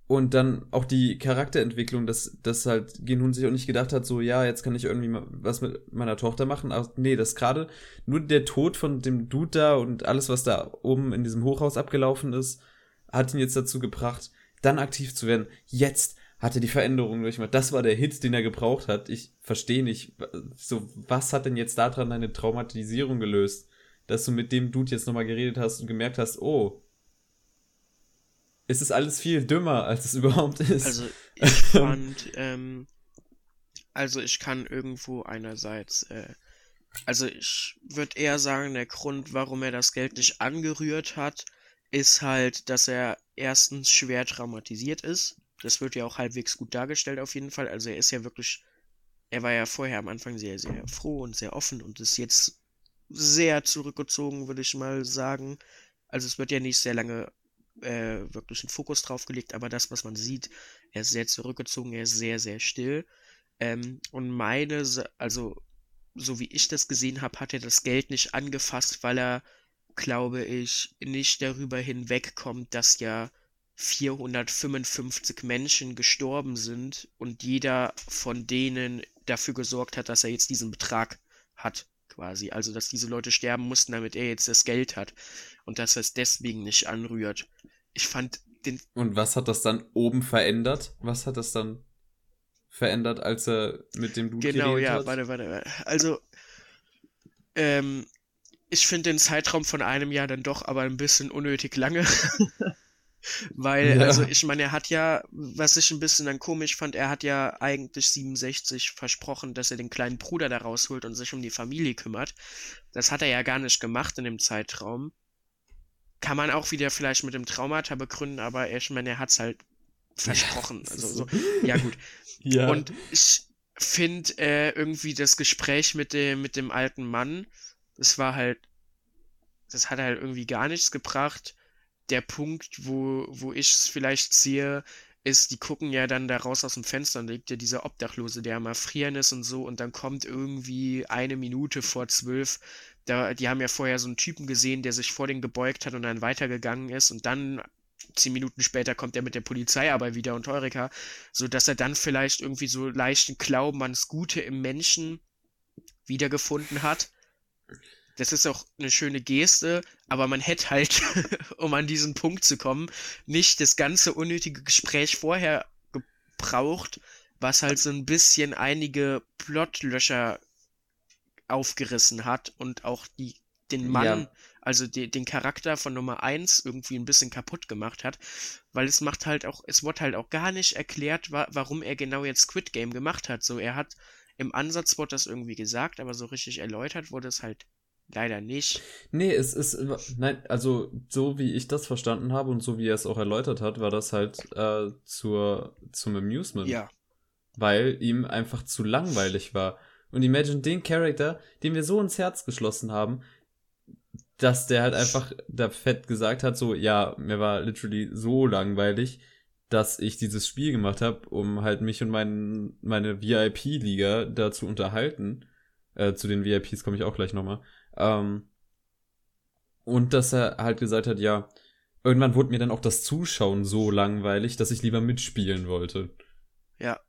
Und dann auch die Charakterentwicklung, dass, dass halt Genhun sich auch nicht gedacht hat, so, ja, jetzt kann ich irgendwie was mit meiner Tochter machen. Aber nee, das gerade nur der Tod von dem Dude da und alles, was da oben in diesem Hochhaus abgelaufen ist, hat ihn jetzt dazu gebracht, dann aktiv zu werden. Jetzt hat er die Veränderung durchgemacht. Das war der Hit, den er gebraucht hat. Ich verstehe nicht, so, was hat denn jetzt daran deine Traumatisierung gelöst? Dass du mit dem Dude jetzt nochmal geredet hast und gemerkt hast, oh, es ist alles viel dümmer, als es überhaupt ist. Also ich fand, ähm, also ich kann irgendwo einerseits, äh, also ich würde eher sagen, der Grund, warum er das Geld nicht angerührt hat, ist halt, dass er erstens schwer traumatisiert ist. Das wird ja auch halbwegs gut dargestellt auf jeden Fall. Also er ist ja wirklich, er war ja vorher am Anfang sehr, sehr froh und sehr offen und ist jetzt sehr zurückgezogen, würde ich mal sagen. Also es wird ja nicht sehr lange äh, wirklich einen Fokus drauf gelegt, aber das, was man sieht, er ist sehr zurückgezogen, er ist sehr, sehr still. Ähm, und meine, also so wie ich das gesehen habe, hat er das Geld nicht angefasst, weil er, glaube ich, nicht darüber hinwegkommt, dass ja 455 Menschen gestorben sind und jeder von denen dafür gesorgt hat, dass er jetzt diesen Betrag hat, quasi. Also, dass diese Leute sterben mussten, damit er jetzt das Geld hat und dass er es deswegen nicht anrührt. Ich fand den. Und was hat das dann oben verändert? Was hat das dann verändert, als er mit dem Dude Genau, ja, hat? warte, warte, warte. Also, ähm, ich finde den Zeitraum von einem Jahr dann doch aber ein bisschen unnötig lange. Weil, ja. also ich meine, er hat ja, was ich ein bisschen dann komisch fand, er hat ja eigentlich 67 versprochen, dass er den kleinen Bruder da rausholt und sich um die Familie kümmert. Das hat er ja gar nicht gemacht in dem Zeitraum. Kann man auch wieder vielleicht mit dem Traumata begründen, aber ich meine, er hat's halt versprochen. Ja, also so, ja gut. ja. Und ich finde äh, irgendwie das Gespräch mit dem, mit dem alten Mann, das war halt, das hat halt irgendwie gar nichts gebracht. Der Punkt, wo, wo ich es vielleicht sehe, ist, die gucken ja dann da raus aus dem Fenster und da liegt ja dieser Obdachlose, der am Erfrieren ist und so und dann kommt irgendwie eine Minute vor zwölf da, die haben ja vorher so einen Typen gesehen, der sich vor den gebeugt hat und dann weitergegangen ist und dann zehn Minuten später kommt er mit der Polizei aber wieder und Heureka, so dass er dann vielleicht irgendwie so leichten Glauben ans Gute im Menschen wiedergefunden hat. Das ist auch eine schöne Geste, aber man hätte halt, um an diesen Punkt zu kommen, nicht das ganze unnötige Gespräch vorher gebraucht, was halt so ein bisschen einige Plotlöcher aufgerissen hat und auch die, den Mann, ja. also die, den Charakter von Nummer 1 irgendwie ein bisschen kaputt gemacht hat, weil es macht halt auch, es wurde halt auch gar nicht erklärt, wa warum er genau jetzt Squid Game gemacht hat. So, er hat im Ansatz wurde das irgendwie gesagt, aber so richtig erläutert wurde es halt leider nicht. Nee, es ist, nein, also so wie ich das verstanden habe und so wie er es auch erläutert hat, war das halt äh, zur, zum Amusement. Ja. Weil ihm einfach zu langweilig war. Und imagine den Charakter, den wir so ins Herz geschlossen haben, dass der halt einfach da fett gesagt hat, so, ja, mir war literally so langweilig, dass ich dieses Spiel gemacht habe, um halt mich und mein, meine VIP-Liga da zu unterhalten. Äh, zu den VIPs komme ich auch gleich nochmal. Ähm, und dass er halt gesagt hat, ja, irgendwann wurde mir dann auch das Zuschauen so langweilig, dass ich lieber mitspielen wollte. Ja.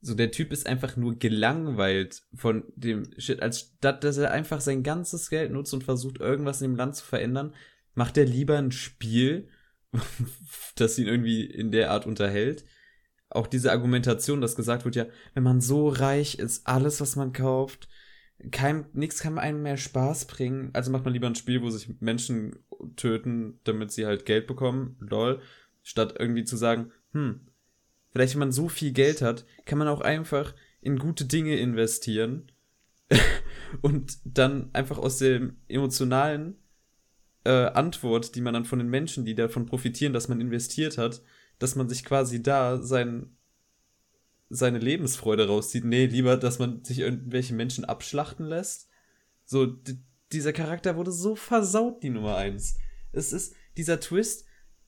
So, der Typ ist einfach nur gelangweilt von dem Shit. Als statt, dass er einfach sein ganzes Geld nutzt und versucht, irgendwas in dem Land zu verändern, macht er lieber ein Spiel, das ihn irgendwie in der Art unterhält. Auch diese Argumentation, dass gesagt wird, ja, wenn man so reich ist, alles, was man kauft, kein, nichts kann einem mehr Spaß bringen. Also macht man lieber ein Spiel, wo sich Menschen töten, damit sie halt Geld bekommen, lol, statt irgendwie zu sagen, hm, Vielleicht, wenn man so viel Geld hat, kann man auch einfach in gute Dinge investieren. Und dann einfach aus der emotionalen äh, Antwort, die man dann von den Menschen, die davon profitieren, dass man investiert hat, dass man sich quasi da sein, seine Lebensfreude rauszieht. Nee, lieber, dass man sich irgendwelche Menschen abschlachten lässt. So, dieser Charakter wurde so versaut, die Nummer eins. Es ist dieser Twist,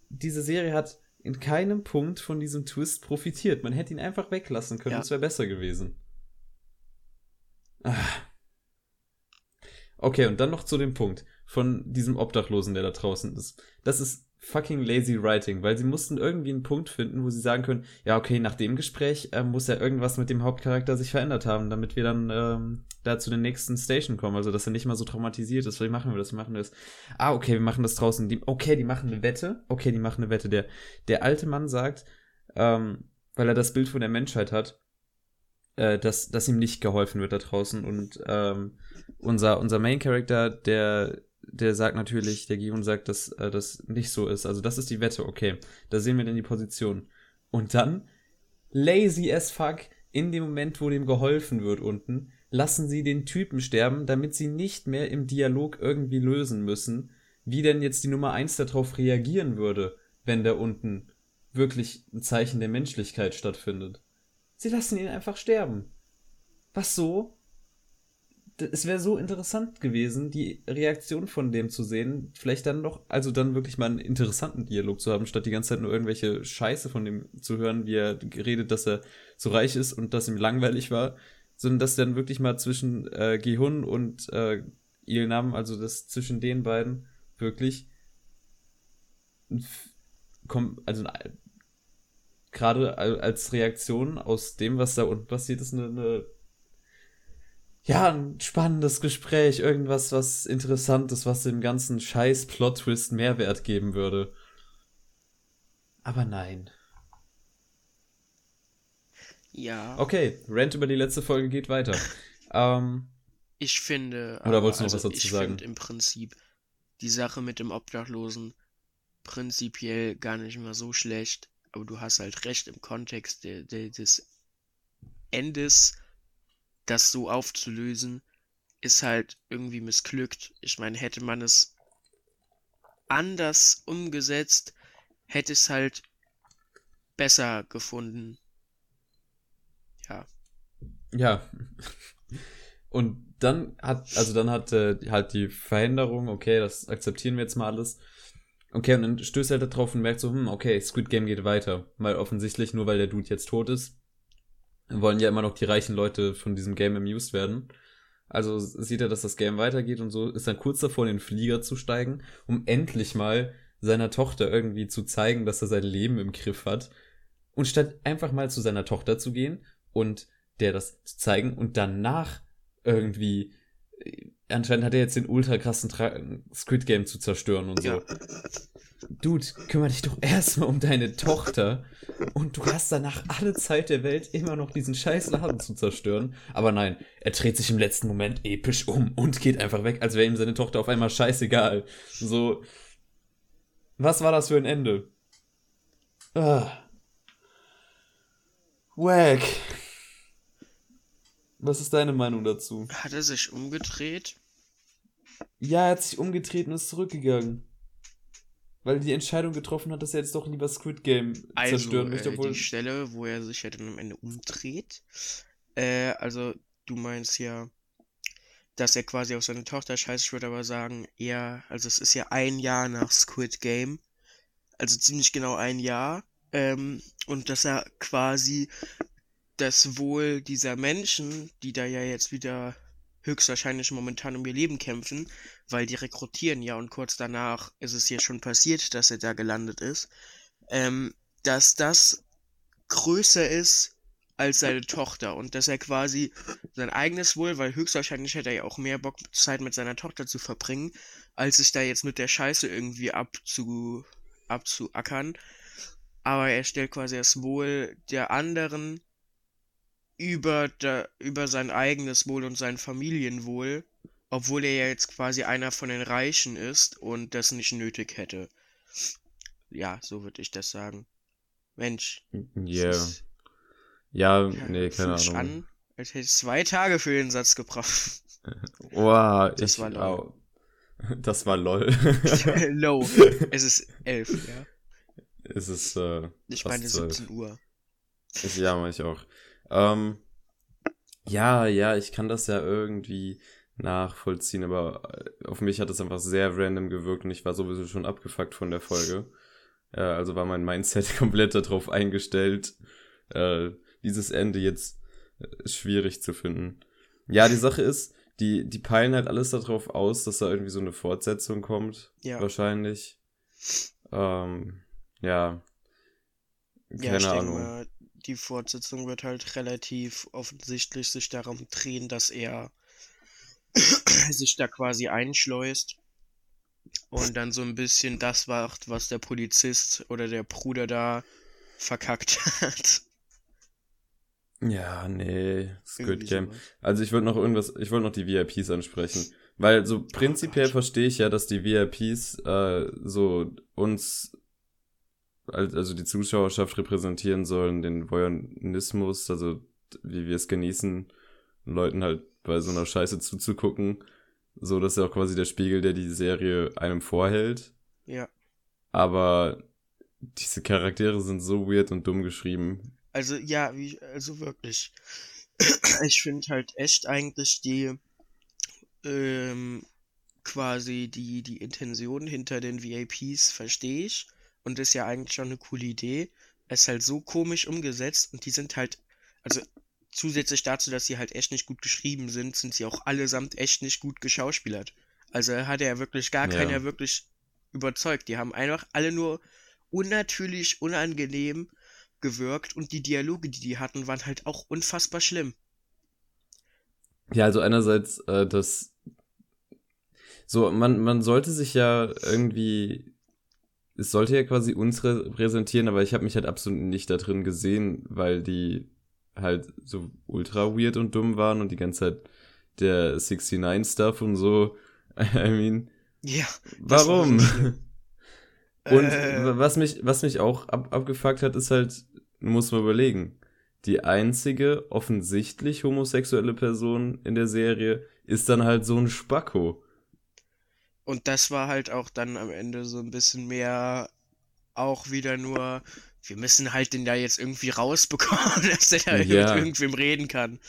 diese Serie hat in keinem Punkt von diesem Twist profitiert. Man hätte ihn einfach weglassen können, es wäre besser gewesen. Ah. Okay, und dann noch zu dem Punkt von diesem Obdachlosen, der da draußen ist. Das ist fucking lazy writing, weil sie mussten irgendwie einen Punkt finden, wo sie sagen können, ja, okay, nach dem Gespräch äh, muss ja irgendwas mit dem Hauptcharakter sich verändert haben, damit wir dann ähm, da zu den nächsten Station kommen, also dass er nicht mal so traumatisiert ist. Wie machen wir das? Wie machen wir das? Ah, okay, wir machen das draußen. Die, okay, die machen eine Wette. Okay, die machen eine Wette. Der, der alte Mann sagt, ähm, weil er das Bild von der Menschheit hat, äh, dass, dass ihm nicht geholfen wird da draußen und ähm, unser, unser Main Character, der der sagt natürlich, der Gion sagt, dass äh, das nicht so ist. Also das ist die Wette, okay. Da sehen wir dann die Position. Und dann, lazy as fuck, in dem Moment, wo dem geholfen wird unten, lassen sie den Typen sterben, damit sie nicht mehr im Dialog irgendwie lösen müssen, wie denn jetzt die Nummer eins darauf reagieren würde, wenn da unten wirklich ein Zeichen der Menschlichkeit stattfindet. Sie lassen ihn einfach sterben. Was so es wäre so interessant gewesen, die Reaktion von dem zu sehen. Vielleicht dann noch, also dann wirklich mal einen interessanten Dialog zu haben, statt die ganze Zeit nur irgendwelche Scheiße von dem zu hören, wie er redet, dass er so reich ist und dass ihm langweilig war, sondern dass dann wirklich mal zwischen äh, Gehun und äh, Ilnam, also das zwischen den beiden, wirklich kommt, also gerade als Reaktion aus dem, was da unten passiert ist, eine, eine ja, ein spannendes Gespräch, irgendwas, was interessantes, was dem ganzen scheiß Plot-Twist Mehrwert geben würde. Aber nein. Ja. Okay, Rant über die letzte Folge geht weiter. ähm, ich finde. Oder wolltest du noch also was dazu ich sagen? Ich finde im Prinzip die Sache mit dem Obdachlosen prinzipiell gar nicht mehr so schlecht. Aber du hast halt recht im Kontext de, de, des Endes das so aufzulösen, ist halt irgendwie missglückt. Ich meine, hätte man es anders umgesetzt, hätte es halt besser gefunden. Ja. Ja. Und dann hat, also dann hat äh, halt die Veränderung, okay, das akzeptieren wir jetzt mal alles. Okay, und dann stößt er halt darauf und merkt so, hm, okay, Squid Game geht weiter. Weil offensichtlich, nur weil der Dude jetzt tot ist, wollen ja immer noch die reichen Leute von diesem Game amused werden. Also sieht er, dass das Game weitergeht und so ist dann kurz davor, in den Flieger zu steigen, um endlich mal seiner Tochter irgendwie zu zeigen, dass er sein Leben im Griff hat. Und statt einfach mal zu seiner Tochter zu gehen und der das zu zeigen und danach irgendwie äh, anscheinend hat er jetzt den ultra krassen Tra Squid Game zu zerstören und so. Ja. Dude, kümmere dich doch erstmal um deine Tochter und du hast danach alle Zeit der Welt immer noch diesen scheiß Laden zu zerstören. Aber nein, er dreht sich im letzten Moment episch um und geht einfach weg, als wäre ihm seine Tochter auf einmal scheißegal. So. Was war das für ein Ende? Ah. Wack. Was ist deine Meinung dazu? Hat er sich umgedreht? Ja, er hat sich umgedreht und ist zurückgegangen. Weil die Entscheidung getroffen hat, dass er jetzt doch lieber Squid Game also, zerstören möchte. Äh, die Stelle, wo er sich ja dann am Ende umdreht. Äh, also, du meinst ja, dass er quasi auf seine Tochter scheißt. Ich würde aber sagen, eher, also es ist ja ein Jahr nach Squid Game. Also ziemlich genau ein Jahr. Ähm, und dass er quasi das Wohl dieser Menschen, die da ja jetzt wieder höchstwahrscheinlich momentan um ihr Leben kämpfen, weil die rekrutieren ja und kurz danach ist es hier schon passiert, dass er da gelandet ist, ähm, dass das größer ist als seine Tochter und dass er quasi sein eigenes Wohl, weil höchstwahrscheinlich hätte er ja auch mehr Bock, Zeit mit seiner Tochter zu verbringen, als sich da jetzt mit der Scheiße irgendwie abzu, abzuackern. Aber er stellt quasi das Wohl der anderen über, da, über sein eigenes Wohl und sein Familienwohl, obwohl er ja jetzt quasi einer von den Reichen ist und das nicht nötig hätte. Ja, so würde ich das sagen. Mensch. Ja. Yeah. Ja, nee, keine Ahnung. an, als hätte ich zwei Tage für den Satz gebracht. Wow, das ich, war lol. Oh, das war lol. Low. Es ist elf, ja. Es ist, äh, Ich meine 17 Uhr. Ich, ja, meine ich auch. Ähm, ja, ja, ich kann das ja irgendwie nachvollziehen, aber äh, auf mich hat es einfach sehr random gewirkt und ich war sowieso schon abgefuckt von der Folge. Äh, also war mein Mindset komplett darauf eingestellt, äh, dieses Ende jetzt äh, schwierig zu finden. Ja, die Sache ist, die, die peilen halt alles darauf aus, dass da irgendwie so eine Fortsetzung kommt. Ja. Wahrscheinlich. ähm, ja, Ja, keine ich denke Ahnung. mal, die Fortsetzung wird halt relativ offensichtlich sich darum drehen, dass er sich da quasi einschleust und dann so ein bisschen das macht, was der Polizist oder der Bruder da verkackt hat. Ja, nee, Irgendwie Game. Also ich wollte noch irgendwas, ich wollte noch die VIPs ansprechen. Weil so prinzipiell Gott. verstehe ich ja, dass die VIPs äh, so uns, also die Zuschauerschaft repräsentieren sollen, den Voyeurismus, also wie wir es genießen, Leuten halt bei so einer Scheiße zuzugucken. So, das ist ja auch quasi der Spiegel, der die Serie einem vorhält. Ja, Aber diese Charaktere sind so weird und dumm geschrieben. also ja, wie, also wirklich. Ich finde halt echt eigentlich die, ähm, quasi die, die Intention hinter den VIPs verstehe ich. Und ist ja eigentlich schon eine coole Idee. Es ist halt so komisch umgesetzt und die sind halt, also zusätzlich dazu, dass sie halt echt nicht gut geschrieben sind, sind sie auch allesamt echt nicht gut geschauspielert. Also hat er wirklich gar Ja. keiner wirklich überzeugt. Die haben einfach alle nur unnatürlich, unangenehm gewirkt und die Dialoge, die die hatten, waren halt auch unfassbar schlimm. Ja, also einerseits, äh, das so, man, man sollte sich ja irgendwie, es sollte ja quasi uns repräsentieren, aber ich habe mich halt absolut nicht da drin gesehen, weil die halt so ultra weird und dumm waren und die ganze Zeit der 69-Stuff und so. I mean, Ja, warum? Und Äh. was mich, was mich auch ab, abgefuckt hat, ist halt, muss man überlegen, die einzige offensichtlich homosexuelle Person in der Serie ist dann halt so ein Spacko. Und das war halt auch dann am Ende so ein bisschen mehr auch wieder nur, wir müssen halt den da jetzt irgendwie rausbekommen, dass der da Ja. mit irgendwem reden kann.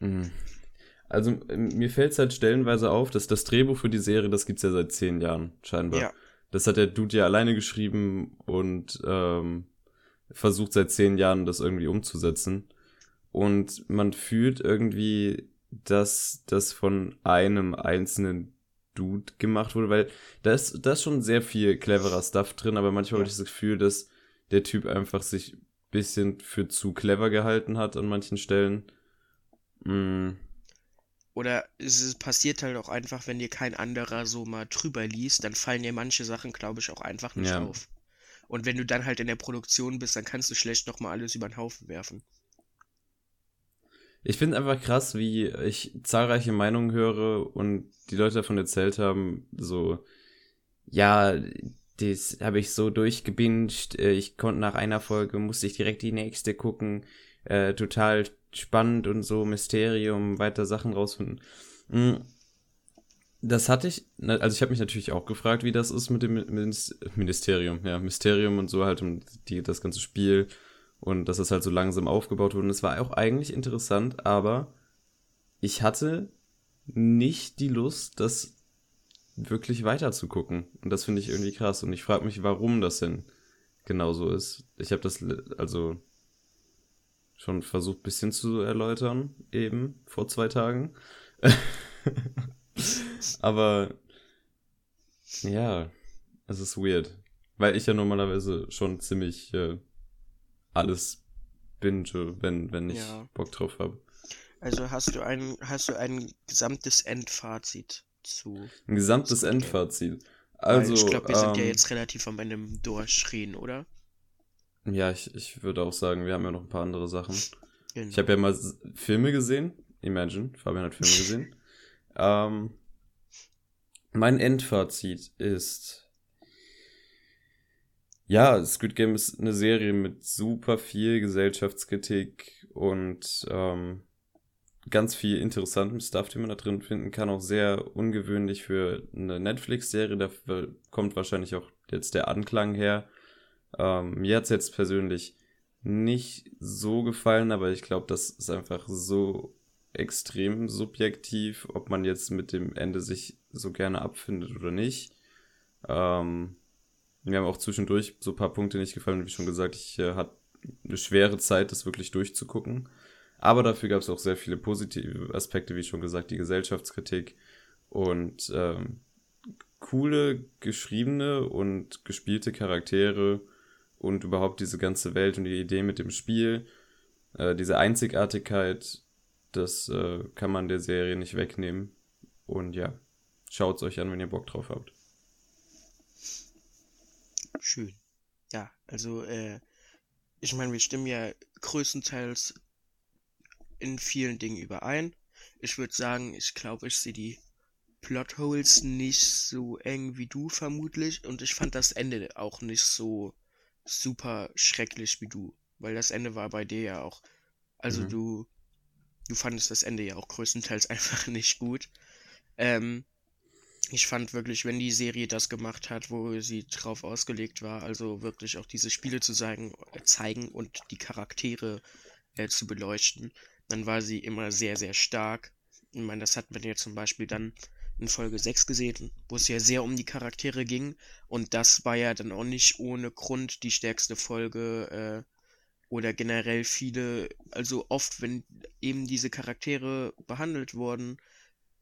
Mhm. Also ähm, mir fällt es halt stellenweise auf, dass das Drehbuch für die Serie, das gibt's ja seit zehn Jahren, scheinbar. Ja, Das hat der Dude ja alleine geschrieben und ähm, versucht seit zehn Jahren das irgendwie umzusetzen. Und man fühlt irgendwie, dass das von einem einzelnen Dude gemacht wurde, weil da ist, da ist schon sehr viel cleverer Stuff drin, aber manchmal Ja. habe ich das Gefühl, dass der Typ einfach sich ein bisschen für zu clever gehalten hat an manchen Stellen. Mm, oder es passiert halt auch einfach, wenn dir kein anderer so mal drüber liest, dann fallen dir manche Sachen, glaube ich, auch einfach nicht Ja. auf. Und wenn du dann halt in der Produktion bist, dann kannst du schlecht nochmal alles über den Haufen werfen. Ich finde einfach krass, wie ich zahlreiche Meinungen höre und die Leute davon erzählt haben, so, ja, das habe ich so durchgebinged, äh, ich konnte nach einer Folge, musste ich direkt die nächste gucken, äh, total spannend und so, Mysterium, weiter Sachen rausfinden. Mm, Das hatte ich, na, also ich habe mich natürlich auch gefragt, wie das ist mit dem Minis- Ministerium, ja, Mysterium und so halt um die, das ganze Spiel und dass es halt so langsam aufgebaut wurde. Und es war auch eigentlich interessant, aber ich hatte nicht die Lust, das wirklich weiter zu gucken. Und das finde ich irgendwie krass. Und ich frage mich, warum das denn genau so ist. Ich habe das also schon versucht, ein bisschen zu erläutern, eben vor zwei Tagen. aber ja, es ist weird. Weil ich ja normalerweise schon ziemlich äh, alles binge, wenn, wenn ich Ja. Bock drauf habe. Also hast du ein, hast du ein gesamtes Endfazit zu. Ein gesamtes Game. Endfazit. Weil Also, ich glaube, wir sind ja ähm, jetzt relativ am Ende Durchreden, oder? Ja, ich, ich würde auch sagen, wir haben ja noch ein paar andere Sachen. Genau. Ich habe ja mal Filme gesehen. Imagine, Fabian hat Filme gesehen. ähm, mein Endfazit ist. Ja, Squid Game ist eine Serie mit super viel Gesellschaftskritik und ähm, ganz viel interessantem Stuff, den man da drin finden kann. Auch sehr ungewöhnlich für eine Netflix-Serie. Da kommt wahrscheinlich auch jetzt der Anklang her. Ähm, mir hat's jetzt persönlich nicht so gefallen, aber ich glaube, das ist einfach so extrem subjektiv, ob man jetzt mit dem Ende sich so gerne abfindet oder nicht. Ähm, mir haben auch zwischendurch so ein paar Punkte nicht gefallen, wie schon gesagt, ich äh, hatte eine schwere Zeit, das wirklich durchzugucken. Aber dafür gab es auch sehr viele positive Aspekte, wie schon gesagt, die Gesellschaftskritik und ähm, coole geschriebene und gespielte Charaktere und überhaupt diese ganze Welt und die Idee mit dem Spiel, äh, diese Einzigartigkeit, das äh, kann man der Serie nicht wegnehmen. Und ja, schaut es euch an, wenn ihr Bock drauf habt. Schön. Ja, also, äh, ich meine, wir stimmen ja größtenteils in vielen Dingen überein. Ich würde sagen, ich glaube, ich sehe die Plotholes nicht so eng wie du vermutlich und ich fand das Ende auch nicht so super schrecklich wie du, weil das Ende war bei dir ja auch, also Mhm. du, du fandest das Ende ja auch größtenteils einfach nicht gut. Ähm, ich fand wirklich, wenn die Serie das gemacht hat, wo sie drauf ausgelegt war, also wirklich auch diese Spiele zu zeigen, äh, zeigen und die Charaktere äh, zu beleuchten, dann war sie immer sehr, sehr stark. Ich meine, das hat man ja zum Beispiel dann in Folge 6 gesehen, wo es ja sehr um die Charaktere ging. Und das war ja dann auch nicht ohne Grund die stärkste Folge äh, oder generell viele, also oft, wenn eben diese Charaktere behandelt wurden,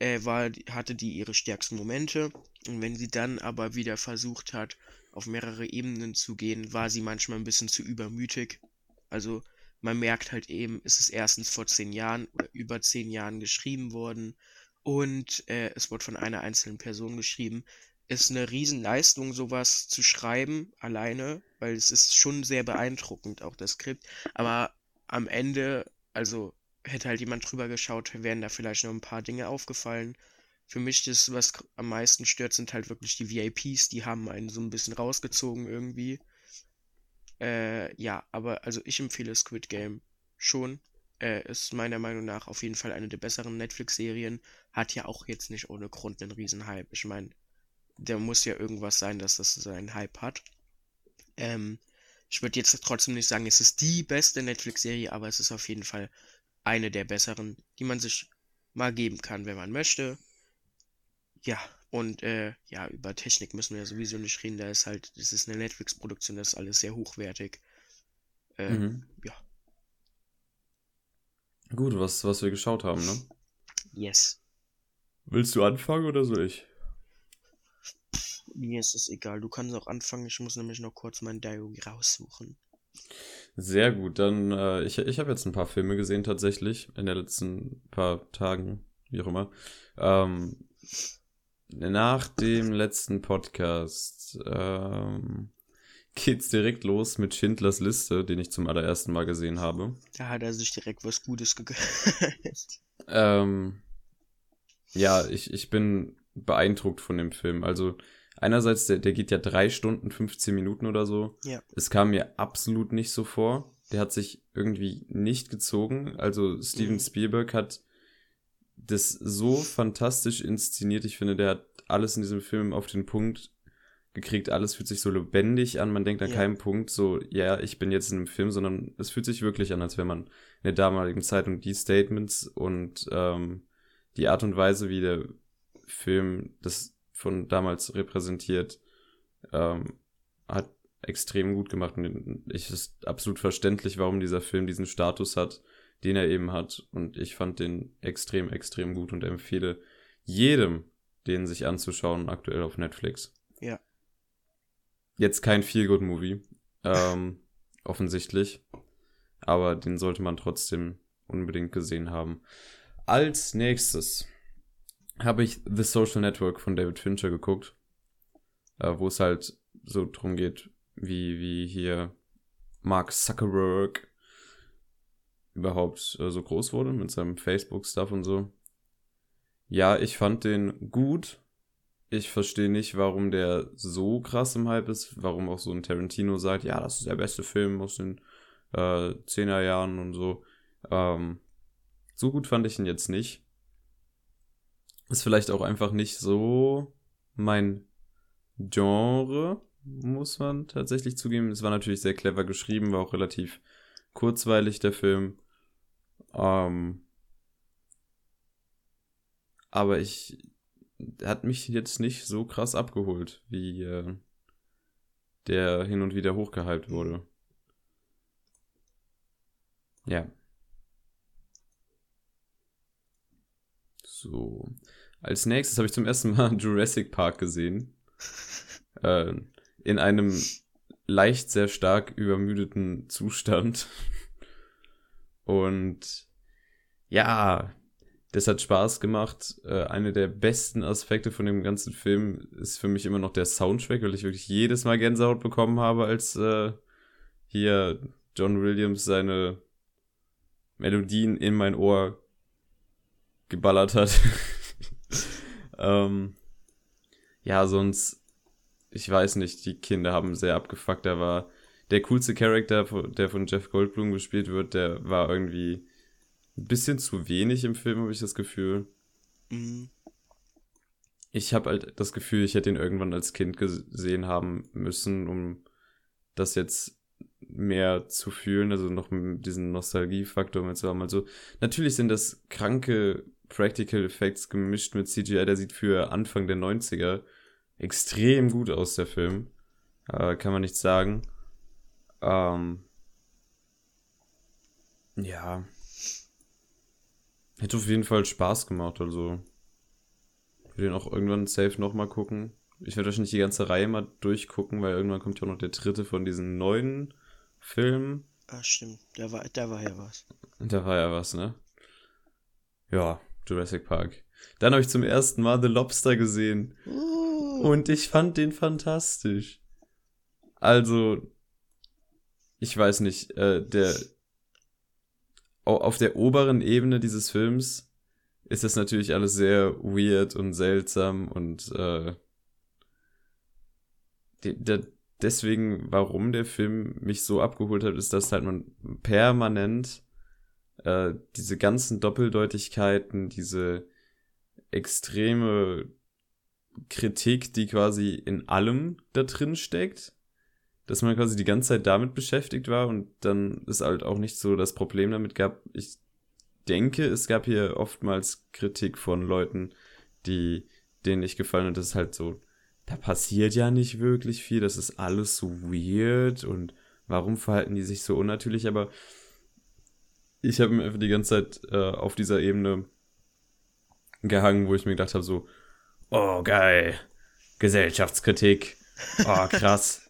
äh, war, hatte die ihre stärksten Momente. Und wenn sie dann aber wieder versucht hat, auf mehrere Ebenen zu gehen, war sie manchmal ein bisschen zu übermütig. Also man merkt halt eben, es ist erstens vor zehn Jahren oder über zehn Jahren geschrieben worden und äh, es wurde von einer einzelnen Person geschrieben. Ist eine Riesenleistung, sowas zu schreiben, alleine, weil es ist schon sehr beeindruckend, auch das Skript. Aber am Ende, also hätte halt jemand drüber geschaut, wären da vielleicht noch ein paar Dinge aufgefallen. Für mich das, was am meisten stört, sind halt wirklich die VIPs, die haben einen so ein bisschen rausgezogen irgendwie. Äh, ja, aber also ich empfehle Squid Game schon. Äh, ist meiner Meinung nach auf jeden Fall eine der besseren Netflix-Serien. Hat ja auch jetzt nicht ohne Grund einen Riesenhype. Ich meine, der muss ja irgendwas sein, dass das seinen Hype hat. Ähm, ich würde jetzt trotzdem nicht sagen, es ist die beste Netflix-Serie, aber es ist auf jeden Fall eine der besseren, die man sich mal geben kann, wenn man möchte. Ja, und äh, ja, über Technik müssen wir ja sowieso nicht reden. Da ist halt, das ist eine Netflix-Produktion, das ist alles sehr hochwertig. Äh, Mhm. ja, Gut, was, was wir geschaut haben, ne? yes. Willst du anfangen oder soll ich? Mir ist es egal. Du kannst auch anfangen. Ich muss nämlich noch kurz mein Diary raussuchen. Sehr gut, dann, äh, ich, ich habe jetzt ein paar Filme gesehen tatsächlich, in den letzten paar Tagen, wie auch immer. Ähm, nach dem letzten Podcast ähm, geht's direkt los mit Schindlers Liste, den ich zum allerersten Mal gesehen habe. Da hat er sich direkt was Gutes gegönnt. Ähm, ja, ich, ich bin beeindruckt von dem Film. Also einerseits, der, der geht ja drei Stunden, 15 Minuten oder so. Ja. Es kam mir absolut nicht so vor. Der hat sich irgendwie nicht gezogen. Also Steven Mhm. Spielberg hat das so fantastisch inszeniert. Ich finde, der hat alles in diesem Film auf den Punkt gekriegt. Alles fühlt sich so lebendig an. Man denkt an Ja. keinem Punkt so, ja, ich bin jetzt in einem Film, sondern es fühlt sich wirklich an, als wäre man in der damaligen Zeit und die Statements und ähm, die Art und Weise, wie der Film das von damals repräsentiert, ähm, hat extrem gut gemacht. Und ich ist absolut verständlich, warum dieser Film diesen Status hat, den er eben hat. Und ich fand den extrem, extrem gut und empfehle jedem, den sich anzuschauen, aktuell auf Netflix. Ja. Jetzt kein Feel-Good-Movie, ähm, offensichtlich. Aber den sollte man trotzdem unbedingt gesehen haben. Als nächstes habe ich The Social Network von David Fincher geguckt, äh, wo es halt so drum geht, wie, wie hier Mark Zuckerberg überhaupt äh, so groß wurde mit seinem Facebook-Stuff und so. Ja, ich fand den gut. Ich verstehe nicht, warum der so krass im Hype ist, warum auch so ein Tarantino sagt, ja, das ist der beste Film aus den äh, 10er Jahren und so. Ähm, so gut fand ich ihn jetzt nicht. Ist vielleicht auch einfach nicht so mein Genre, muss man tatsächlich zugeben. Es war natürlich sehr clever geschrieben, war auch relativ kurzweilig, der Film. Ähm, aber ich hat mich jetzt nicht so krass abgeholt, wie äh, der hin und wieder hochgehypt wurde. Ja. So. Als nächstes habe ich zum ersten Mal Jurassic Park gesehen. äh, in einem leicht sehr stark übermüdeten Zustand. Und ja, das hat Spaß gemacht. Äh, eine der besten Aspekte von dem ganzen Film ist für mich immer noch der Soundtrack, weil ich wirklich jedes Mal Gänsehaut bekommen habe, als äh, hier John Williams seine Melodien in mein Ohr geballert hat. ähm, ja, sonst, ich weiß nicht, die Kinder haben sehr abgefuckt. Da war der coolste Charakter, der von Jeff Goldblum gespielt wird, der war irgendwie ein bisschen zu wenig im Film, habe ich das Gefühl. Mhm. Ich habe halt das Gefühl, ich hätte ihn irgendwann als Kind gesehen haben müssen, um das jetzt mehr zu fühlen, also noch diesen Nostalgiefaktor mehr zu haben. Also natürlich sind das kranke Practical Effects gemischt mit CGI, der sieht für Anfang der 90er extrem gut aus, der Film. Äh, kann man nichts sagen. Ähm, ja. Hätte auf jeden Fall Spaß gemacht, also. Ich will den auch irgendwann safe nochmal gucken. Ich werde wahrscheinlich die ganze Reihe mal durchgucken, weil irgendwann kommt ja auch noch der dritte von diesen neuen Filmen. Ah, stimmt. Da war, da war ja was. Da war ja was, ne? Ja, Jurassic Park. Dann habe ich zum ersten Mal The Lobster gesehen. Uh. Und ich fand den fantastisch. Also, ich weiß nicht, äh, der auf der oberen Ebene dieses Films ist das natürlich alles sehr weird und seltsam und äh, der, deswegen, warum der Film mich so abgeholt hat, ist, dass halt man permanent äh, diese ganzen Doppeldeutigkeiten, diese extreme Kritik, die quasi in allem da drin steckt, dass man quasi die ganze Zeit damit beschäftigt war und dann ist halt auch nicht so das Problem damit gab. Ich denke, es gab hier oftmals Kritik von Leuten, die denen nicht gefallen und das ist halt so, da passiert ja nicht wirklich viel, das ist alles so weird und warum verhalten die sich so unnatürlich, aber ich habe mir einfach die ganze Zeit äh, auf dieser Ebene gehangen, wo ich mir gedacht habe, so, oh geil, Gesellschaftskritik, oh krass.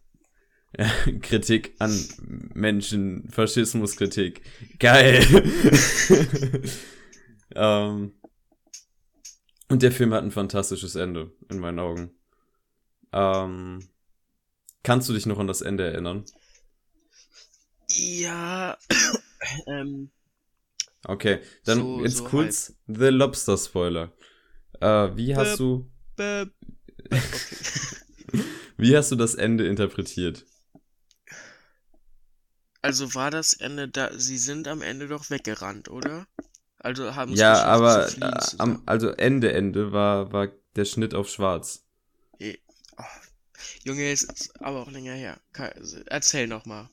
Kritik an Menschen, Faschismuskritik. Geil. ähm, und der Film hat ein fantastisches Ende, in meinen Augen. Ähm, kannst du dich noch an das Ende erinnern? Ja. ähm, Okay, dann So- jetzt so kurz The Lobster Spoiler. Äh, wie hast du, okay. wie hast du das Ende interpretiert? Also war das Ende da, sie sind am Ende doch weggerannt, oder? Also haben sie Ja, aber fliehen äh, am, also Ende Ende war war der Schnitt auf Schwarz. Eh, oh, Junge, ist aber auch länger her. Ke- Erzähl noch mal.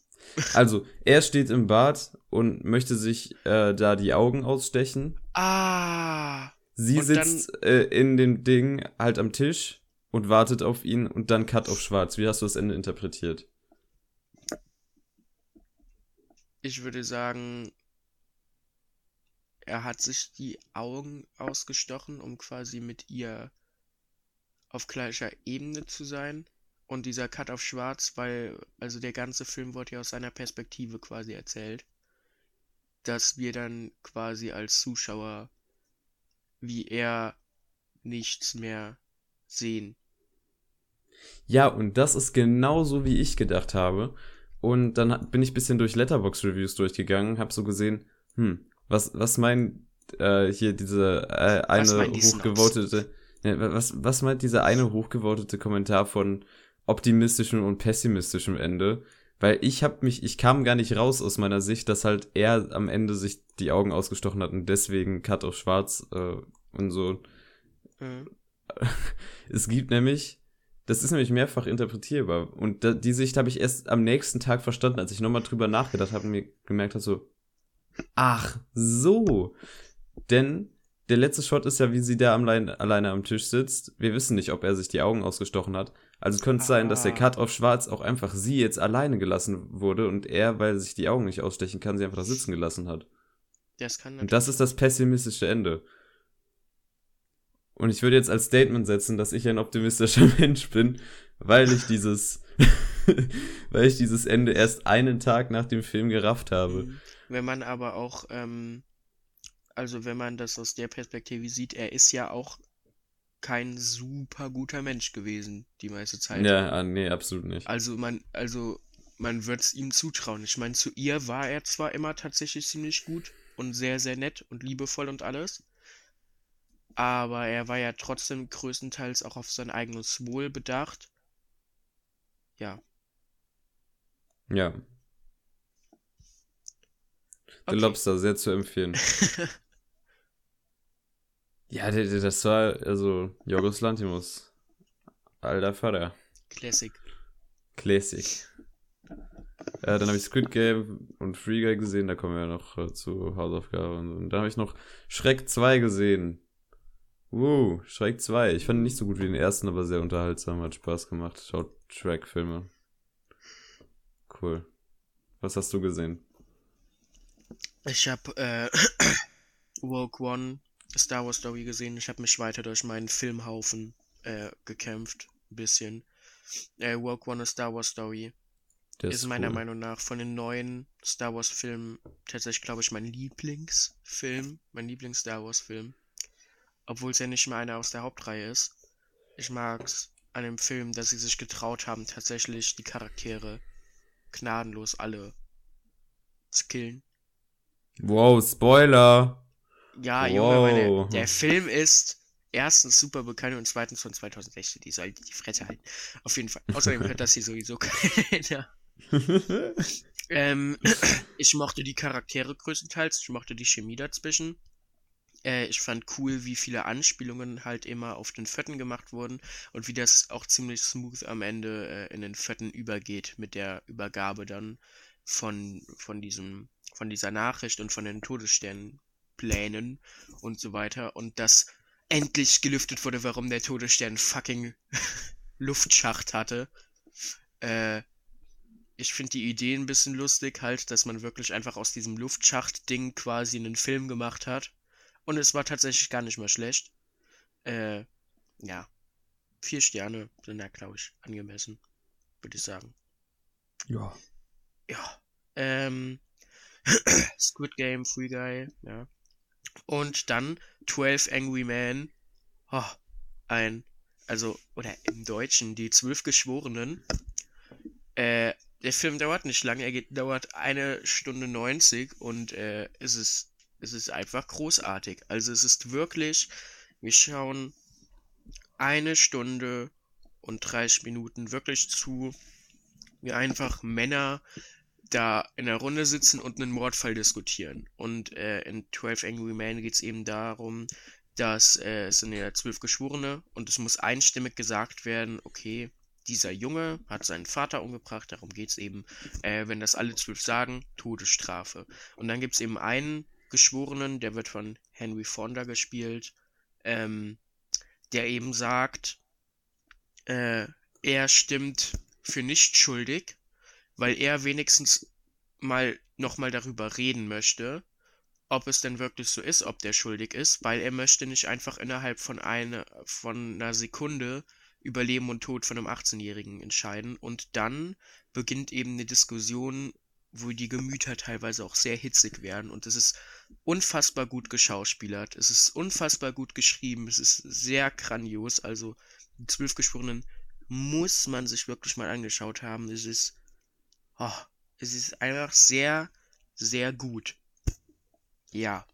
Also er steht im Bad und möchte sich äh, da die Augen ausstechen. Ah, Sie sitzt äh, in dem Ding halt am Tisch und wartet auf ihn und dann Cut auf Schwarz. Wie hast du das Ende interpretiert? ich würde sagen, er hat sich die Augen ausgestochen, um quasi mit ihr auf gleicher Ebene zu sein. Und dieser Cut auf Schwarz, weil, also der ganze Film wurde ja aus seiner Perspektive quasi erzählt, dass wir dann quasi als Zuschauer wie er nichts mehr sehen. Ja, und das ist genauso, wie ich gedacht habe. Und dann bin ich bisschen durch Letterbox-Reviews durchgegangen, hab so gesehen, hm, was, was meint äh, hier diese äh, eine hochgevotete, ne, was, was meint dieser eine hochgevotete Kommentar von optimistischem und pessimistischem Ende? Weil ich hab mich, ich kam gar nicht raus aus meiner Sicht, dass halt er am Ende sich die Augen ausgestochen hat und deswegen Cut auf Schwarz äh, und so. Mhm. Es gibt nämlich, das ist nämlich mehrfach interpretierbar. Und da, die Sicht habe ich erst am nächsten Tag verstanden, als ich nochmal drüber nachgedacht habe und mir gemerkt habe, so, ach, so. Denn der letzte Shot ist ja, wie sie da am Lein, alleine am Tisch sitzt. Wir wissen nicht, ob er sich die Augen ausgestochen hat. Also könnte es sein, dass der Ah. Cut auf Schwarz auch einfach sie jetzt alleine gelassen wurde und er, weil er sich die Augen nicht ausstechen kann, sie einfach da sitzen gelassen hat. Das kann Und das ist das pessimistische Ende. Und ich würde jetzt als Statement setzen, dass ich ein optimistischer Mensch bin, weil ich dieses, weil ich dieses Ende erst einen Tag nach dem Film gerafft habe. Mhm. Wenn man aber auch, ähm, also wenn man das aus der Perspektive sieht, er ist ja auch kein super guter Mensch gewesen, die meiste Zeit. Ja, ah, nee, absolut nicht. Also man, also man wird es ihm zutrauen. Ich meine, zu ihr war er zwar immer tatsächlich ziemlich gut und sehr, sehr nett und liebevoll und alles. Aber er war ja trotzdem größtenteils auch auf sein eigenes Wohl bedacht. Ja. Ja. The Okay. Lobster, sehr zu empfehlen. ja, das war, also, Jorgos Lantimos. Alter Vater. Classic. Classic. Äh, dann habe ich Squid Game und Free Guy gesehen, da kommen wir ja noch äh, zu Hausaufgaben und dann habe ich noch Shrek 2 gesehen. Uh, Shrek 2. Ich fand ihn nicht so gut wie den ersten, aber sehr unterhaltsam, hat Spaß gemacht. Schaut Shrek-Filme. Cool. Was hast du gesehen? Ich habe äh, Rogue One Star Wars Story gesehen. Ich habe mich weiter durch meinen Filmhaufen äh, gekämpft. Ein bisschen. Äh, Rogue One A Star Wars Story Der ist meiner cool. Meinung nach von den neuen Star Wars Filmen tatsächlich, glaube ich, mein Lieblingsfilm. Mein Lieblings-Star Wars Film. Obwohl es ja nicht mehr einer aus der Hauptreihe ist. Ich mag's an dem Film, dass sie sich getraut haben, tatsächlich die Charaktere gnadenlos alle zu killen. Wow, Spoiler! Ja, Junge, meine, Wow. der Film ist erstens super bekannt und zweitens von 2016. Die soll die Fresse halten. Auf jeden Fall. Außerdem hört das hier sowieso keiner. Ähm, ich mochte die Charaktere größtenteils. Ich mochte die Chemie dazwischen. Äh, ich fand cool, wie viele Anspielungen halt immer auf den Vierten gemacht wurden und wie das auch ziemlich smooth am Ende äh, in den Vierten übergeht mit der Übergabe dann von, von diesem, von dieser Nachricht und von den Todessternplänen und so weiter und dass endlich gelüftet wurde, warum der Todesstern fucking Luftschacht hatte. Äh, ich finde die Idee ein bisschen lustig, halt, dass man wirklich einfach aus diesem Luftschacht-Ding quasi einen Film gemacht hat. Und es war tatsächlich gar nicht mal schlecht. Äh, ja. Vier Sterne sind da, glaube ich, angemessen. Würde ich sagen. ja. Ja. Ähm. Squid Game, Free Guy, ja. Und dann 12 Angry Men. Oh, ein, also, oder im Deutschen, die zwölf Geschworenen. Äh, der Film dauert nicht lange, er geht, dauert eine Stunde 90 und äh, es ist, es ist einfach großartig. Also es ist wirklich, wir schauen eine Stunde und 30 Minuten wirklich zu, wie einfach Männer da in der Runde sitzen und einen Mordfall diskutieren. Und äh, in 12 Angry Men geht es eben darum, dass äh, es sind ja zwölf Geschworene und es muss einstimmig gesagt werden, okay, dieser Junge hat seinen Vater umgebracht, darum geht es eben. Äh, wenn das alle zwölf sagen, Todesstrafe. Und dann gibt es eben einen Geschworenen, der wird von Henry Fonda gespielt, ähm, der eben sagt, äh, er stimmt für nicht schuldig, weil er wenigstens mal nochmal darüber reden möchte, ob es denn wirklich so ist, ob der schuldig ist, weil er möchte nicht einfach innerhalb von einer, von einer Sekunde über Leben und Tod von einem 18-Jährigen entscheiden. Und dann beginnt eben eine Diskussion, wo die Gemüter teilweise auch sehr hitzig werden. Und es ist unfassbar gut geschauspielert. Es ist unfassbar gut geschrieben. Es ist sehr grandios. Also, die zwölf Geschworenen muss man sich wirklich mal angeschaut haben. Es ist, oh, es ist einfach sehr, sehr gut. Ja.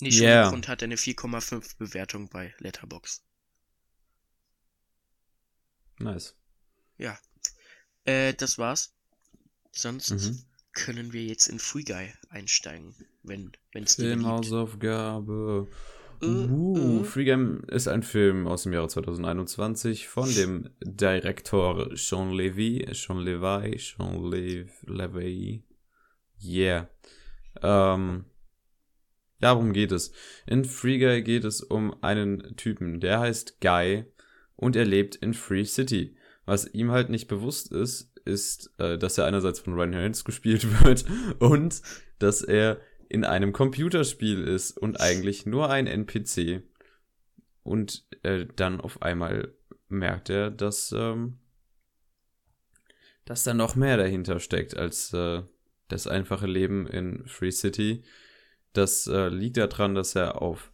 Nicht Yeah. Grund hat eine 4,5 Bewertung bei Letterbox. Nice. Ja. Äh, das war's. Sonst Mhm. können wir jetzt in Free Guy einsteigen, wenn beliebt. Filmhausaufgabe. Äh, Uh, äh. Free Game ist ein Film aus dem Jahre 2021 von dem Direktor Sean Levy, Sean Levi, Sean Lev, Levy. Yeah. Ähm, ja, worum geht es? In Free Guy geht es um einen Typen, der heißt Guy und er lebt in Free City. Was ihm halt nicht bewusst ist, ist, äh, dass er einerseits von Ryan Reynolds gespielt wird und dass er in einem Computerspiel ist und eigentlich nur ein NPC. und äh, dann auf einmal merkt er, dass, ähm, dass da noch mehr dahinter steckt als äh, das einfache Leben in Free City. Das äh, liegt daran, dass er auf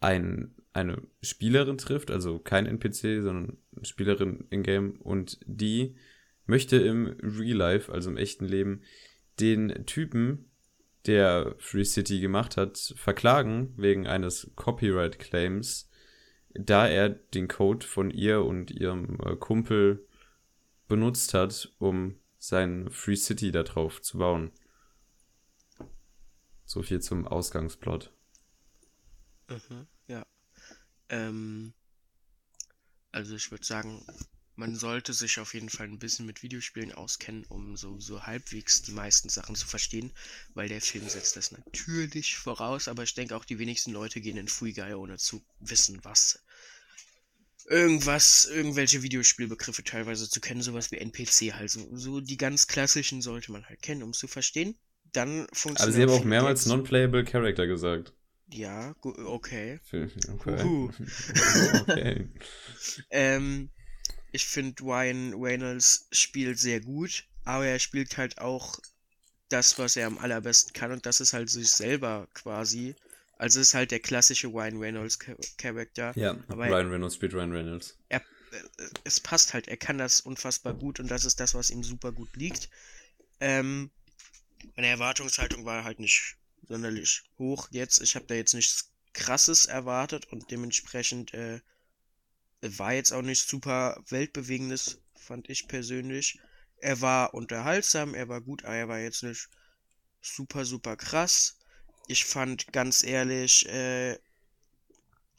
ein, eine Spielerin trifft, also kein NPC, sondern Spielerin in-game und die möchte im Real Life, also im echten Leben, den Typen, der Free City gemacht hat, verklagen wegen eines Copyright Claims, da er den Code von ihr und ihrem äh, Kumpel benutzt hat, um sein Free City da drauf zu bauen. So viel zum Ausgangsplot. Mhm, ja. Ähm, also ich würde sagen, man sollte sich auf jeden Fall ein bisschen mit Videospielen auskennen, um so, so halbwegs die meisten Sachen zu verstehen, weil der Film setzt das natürlich voraus, aber ich denke auch die wenigsten Leute gehen in Free Guy, ohne zu wissen, was irgendwas, irgendwelche Videospielbegriffe teilweise zu kennen, sowas wie NPC halt. So, so die ganz klassischen sollte man halt kennen, um es zu verstehen. Dann funktioniert Aber sie haben auch mehrmals Non-Playable Character gesagt. Ja, okay. Okay. Okay. Ähm, ich finde Ryan Reynolds spielt sehr gut, aber er spielt halt auch das, was er am allerbesten kann und das ist halt sich selber quasi. Also ist halt der klassische Ryan Reynolds Charakter. Ja, aber Ryan Reynolds spielt Ryan Reynolds. Er, äh, es passt halt, er kann das unfassbar gut und das ist das, was ihm super gut liegt. Ähm, meine Erwartungshaltung war halt nicht sonderlich hoch jetzt. Ich habe da jetzt nichts krasses erwartet und dementsprechend äh, war jetzt auch nicht super weltbewegendes, fand ich persönlich. Er war unterhaltsam, er war gut, aber er war jetzt nicht super, super krass. Ich fand ganz ehrlich, äh,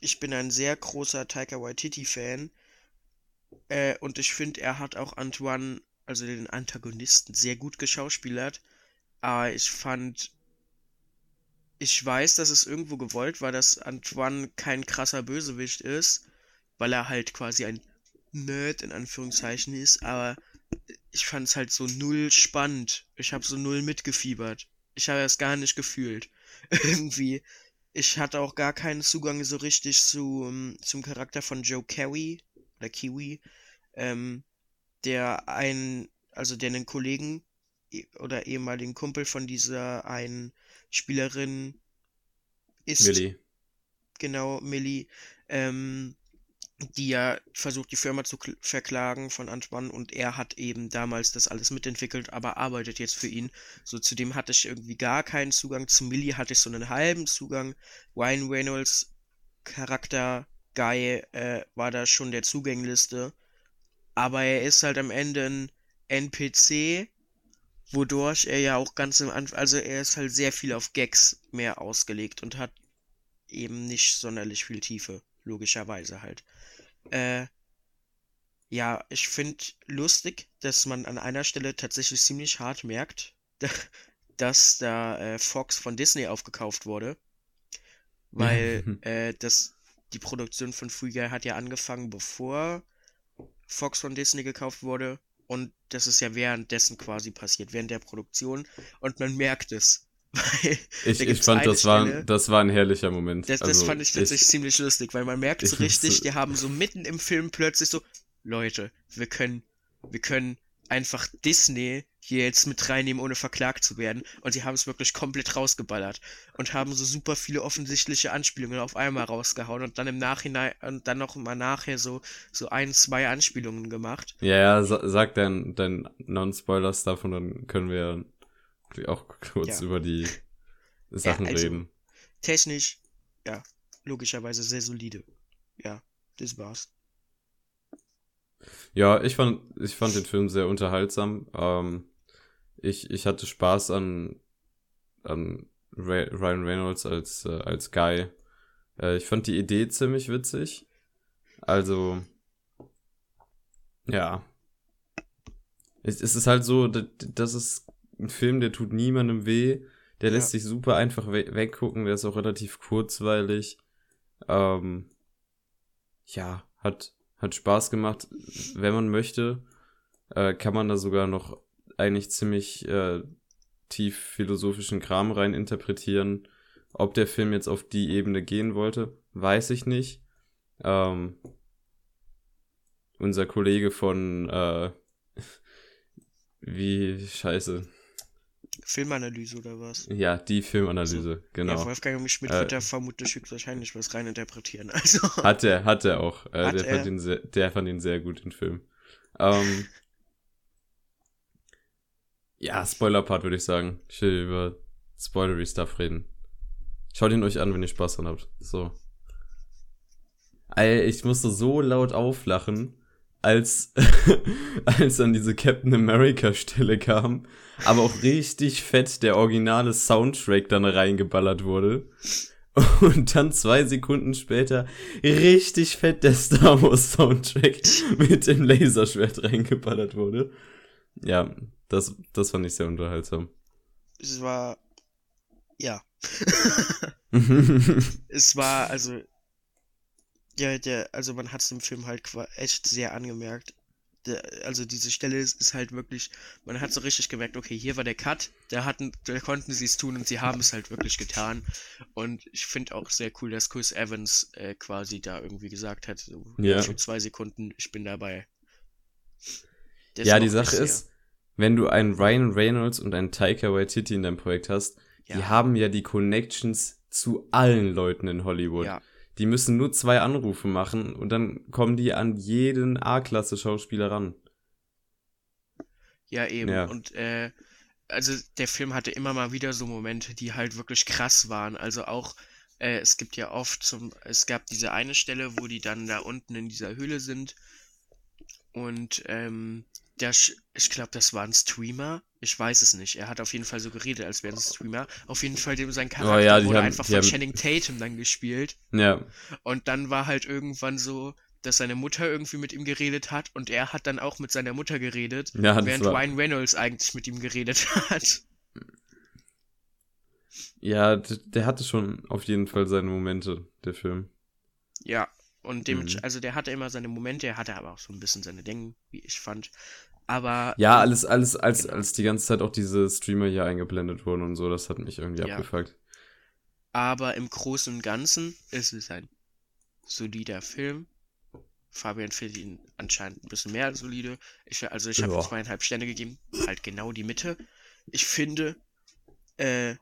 ich bin ein sehr großer Taika Waititi-Fan. Äh, und ich finde, er hat auch Antoine, also den Antagonisten, sehr gut geschauspielert. Aber ich fand, ich weiß, dass es irgendwo gewollt war, dass Antoine kein krasser Bösewicht ist, weil er halt quasi ein Nerd in Anführungszeichen ist, aber ich fand es halt so null spannend. Ich habe so null mitgefiebert. Ich habe es gar nicht gefühlt. Irgendwie. Ich hatte auch gar keinen Zugang so richtig zu, um, zum Charakter von Joe Carey oder Kiwi, ähm, der einen, also der einen Kollegen oder ehemaligen Kumpel von dieser einen Spielerin ist. Millie. Genau, Millie. Ähm, die ja versucht, die Firma zu verklagen von Antoine und er hat eben damals das alles mitentwickelt, aber arbeitet jetzt für ihn. So zudem hatte ich irgendwie gar keinen Zugang. Zu Millie hatte ich so einen halben Zugang. Ryan Reynolds Charakter Guy äh, war da schon der Zugängliste. Aber er ist halt am Ende ein NPC, wodurch er ja auch ganz im Anfang, also er ist halt sehr viel auf Gags mehr ausgelegt und hat eben nicht sonderlich viel Tiefe, logischerweise halt. Äh, ja, ich finde lustig, dass man an einer Stelle tatsächlich ziemlich hart merkt, dass da äh, Fox von Disney aufgekauft wurde. Weil äh, das, die Produktion von Free Guy hat ja angefangen, bevor Fox von Disney gekauft wurde. Und das ist ja währenddessen quasi passiert, während der Produktion. Und man merkt es. Weil ich, ich fand, das war, das war ein herrlicher Moment. Das, also, das fand ich tatsächlich ich, ziemlich lustig, weil man merkt so richtig, die haben so mitten im Film plötzlich so, Leute, wir können, wir können einfach Disney hier jetzt mit reinnehmen, ohne verklagt zu werden. Und sie haben es wirklich komplett rausgeballert und haben so super viele offensichtliche Anspielungen auf einmal rausgehauen und dann im Nachhinein und dann noch mal nachher so, so ein, zwei Anspielungen gemacht. Ja, ja, sag dein, dein Non-Spoilers davon, dann können wir auch kurz ja. über die Sachen ja, also, reden. Technisch, ja, logischerweise sehr solide. Ja, das war's. Ja, ich fand, ich fand den Film sehr unterhaltsam. Ähm, ich, ich hatte Spaß an, an Ryan Reynolds als, äh, als Guy. Äh, ich fand die Idee ziemlich witzig. Also, ja. Es, es ist halt so, das ist ein Film, der tut niemandem weh. Der lässt ja. sich super einfach we weggucken. Der ist auch relativ kurzweilig. Ähm, ja, hat, hat Spaß gemacht. Wenn man möchte, äh, kann man da sogar noch eigentlich ziemlich äh, tief philosophischen Kram rein interpretieren. Ob der Film jetzt auf die Ebene gehen wollte, weiß ich nicht. ähm, unser Kollege von, äh, wie, scheiße. Filmanalyse oder was? Ja, die Filmanalyse, genau. Ja, Wolfgang. Schmidt Äh, wird da vermutlich höchstwahrscheinlich was reininterpretieren. Also, Hat er, hat er auch. Äh, Hat der, er? Fand ihn sehr, der fand ihn sehr gut, den Film. Ähm, ja, Spoiler-Part würde ich sagen. Ich will über spoilery Stuff reden. Schaut ihn euch an, wenn ihr Spaß dran habt. So. Ey, ich musste so laut auflachen, als, als dann diese Captain America Stelle kam, aber auch richtig fett der originale Soundtrack dann reingeballert wurde. Und dann zwei Sekunden später richtig fett der Star Wars Soundtrack mit dem Laserschwert reingeballert wurde. Ja, das, das fand ich sehr unterhaltsam. es war, ja, es war, also, ja, der, also man hat es im Film halt echt sehr angemerkt. Der, also diese Stelle ist, ist halt wirklich, man hat so richtig gemerkt, okay, hier war der Cut, da hatten, da konnten sie es tun und sie haben es halt wirklich getan. Und ich finde auch sehr cool, dass Chris Evans äh, quasi da irgendwie gesagt hat, so Ja. für zwei Sekunden, ich bin dabei. Der ja, die Sache ist, wenn du einen Ryan Reynolds und einen Taika Waititi in deinem Projekt hast, die Ja. haben ja die Connections zu allen Leuten in Hollywood. Ja, Die müssen nur zwei Anrufe machen und dann kommen die an jeden A-Klasse-Schauspieler ran. Ja, eben. Ja. Und äh, also der Film hatte immer mal wieder so Momente, die halt wirklich krass waren. Also auch, äh, es gibt ja oft zum, es gab diese eine Stelle, wo die dann da unten in dieser Höhle sind. Und ähm, der, ich glaube, das war ein Streamer. Ich weiß es nicht. Er hat auf jeden Fall so geredet, als wäre es ein Streamer. Auf jeden Fall dem sein Charakter Oh ja, wurde haben- einfach von haben- Channing Tatum dann gespielt. Ja, Und dann war halt irgendwann so, dass seine Mutter irgendwie mit ihm geredet hat und er hat dann auch mit seiner Mutter geredet, Ja, während war- Ryan Reynolds eigentlich mit ihm geredet hat. ja, der hatte schon auf jeden Fall seine Momente, der Film. Ja, und dem, Mhm. also der hatte immer seine Momente, er hatte aber auch so ein bisschen seine Denken, wie ich fand. Aber Ja, alles, alles, als, Genau. als die ganze Zeit auch diese Streamer hier eingeblendet wurden und so, das hat mich irgendwie Ja. abgefuckt. Aber im Großen und Ganzen ist es ein solider Film. Fabian findet ihn anscheinend ein bisschen mehr solide. Ich, also ich habe Ja. zweieinhalb Sterne gegeben. Halt genau die Mitte. Ich finde, äh,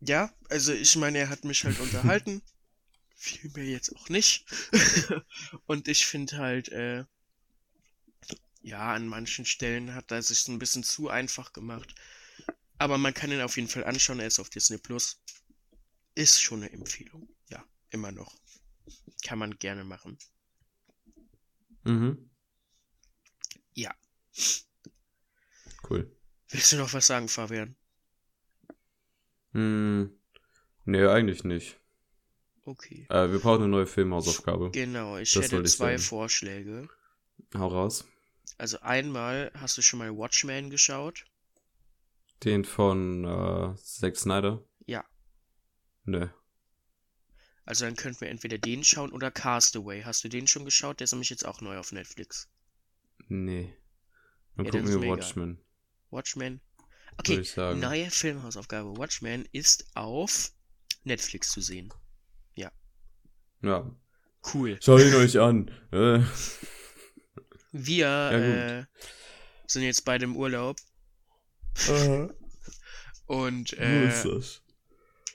ja, also ich meine, er hat mich halt unterhalten. Viel mehr jetzt auch nicht. und ich finde halt, äh, ja, an manchen Stellen hat er sich ein bisschen zu einfach gemacht. Aber man kann ihn auf jeden Fall anschauen, er ist auf Disney Plus. Ist schon eine Empfehlung. Ja, immer noch. Kann man gerne machen. Mhm. Ja. Cool. Willst du noch was sagen, Fabian? Hm. Nee, eigentlich nicht. Okay. Äh, wir brauchen eine neue Filmhausaufgabe. Genau, ich Das hätte zwei sagen. Vorschläge. Hau raus. Also einmal, hast du schon mal Watchmen geschaut? Den von äh, Zack Snyder? Ja. Nö. Also dann könnten wir entweder den schauen oder Castaway. Hast du den schon geschaut? Der ist nämlich jetzt auch neu auf Netflix. Nee. Dann Ja, gucken wir. Watchmen, Watchmen. Okay, ich sagen. neue Filmhausaufgabe. Watchmen ist auf Netflix zu sehen. Ja. Cool. Schaut ihn euch an. Äh, Wir Ja, äh, sind jetzt beide im Urlaub und äh,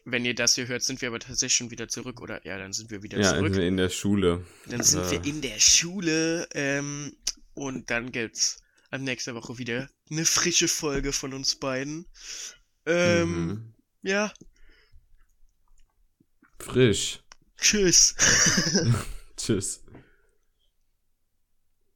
wenn ihr das hier hört, sind wir aber tatsächlich schon wieder zurück oder ja, dann sind wir wieder Ja, zurück. in, in der Schule. Dann sind wir Äh. in der Schule ähm, und dann gibt's ab nächster Woche wieder eine frische Folge von uns beiden. Ähm, Mhm. ja, Frisch. tschüss. Tschüss.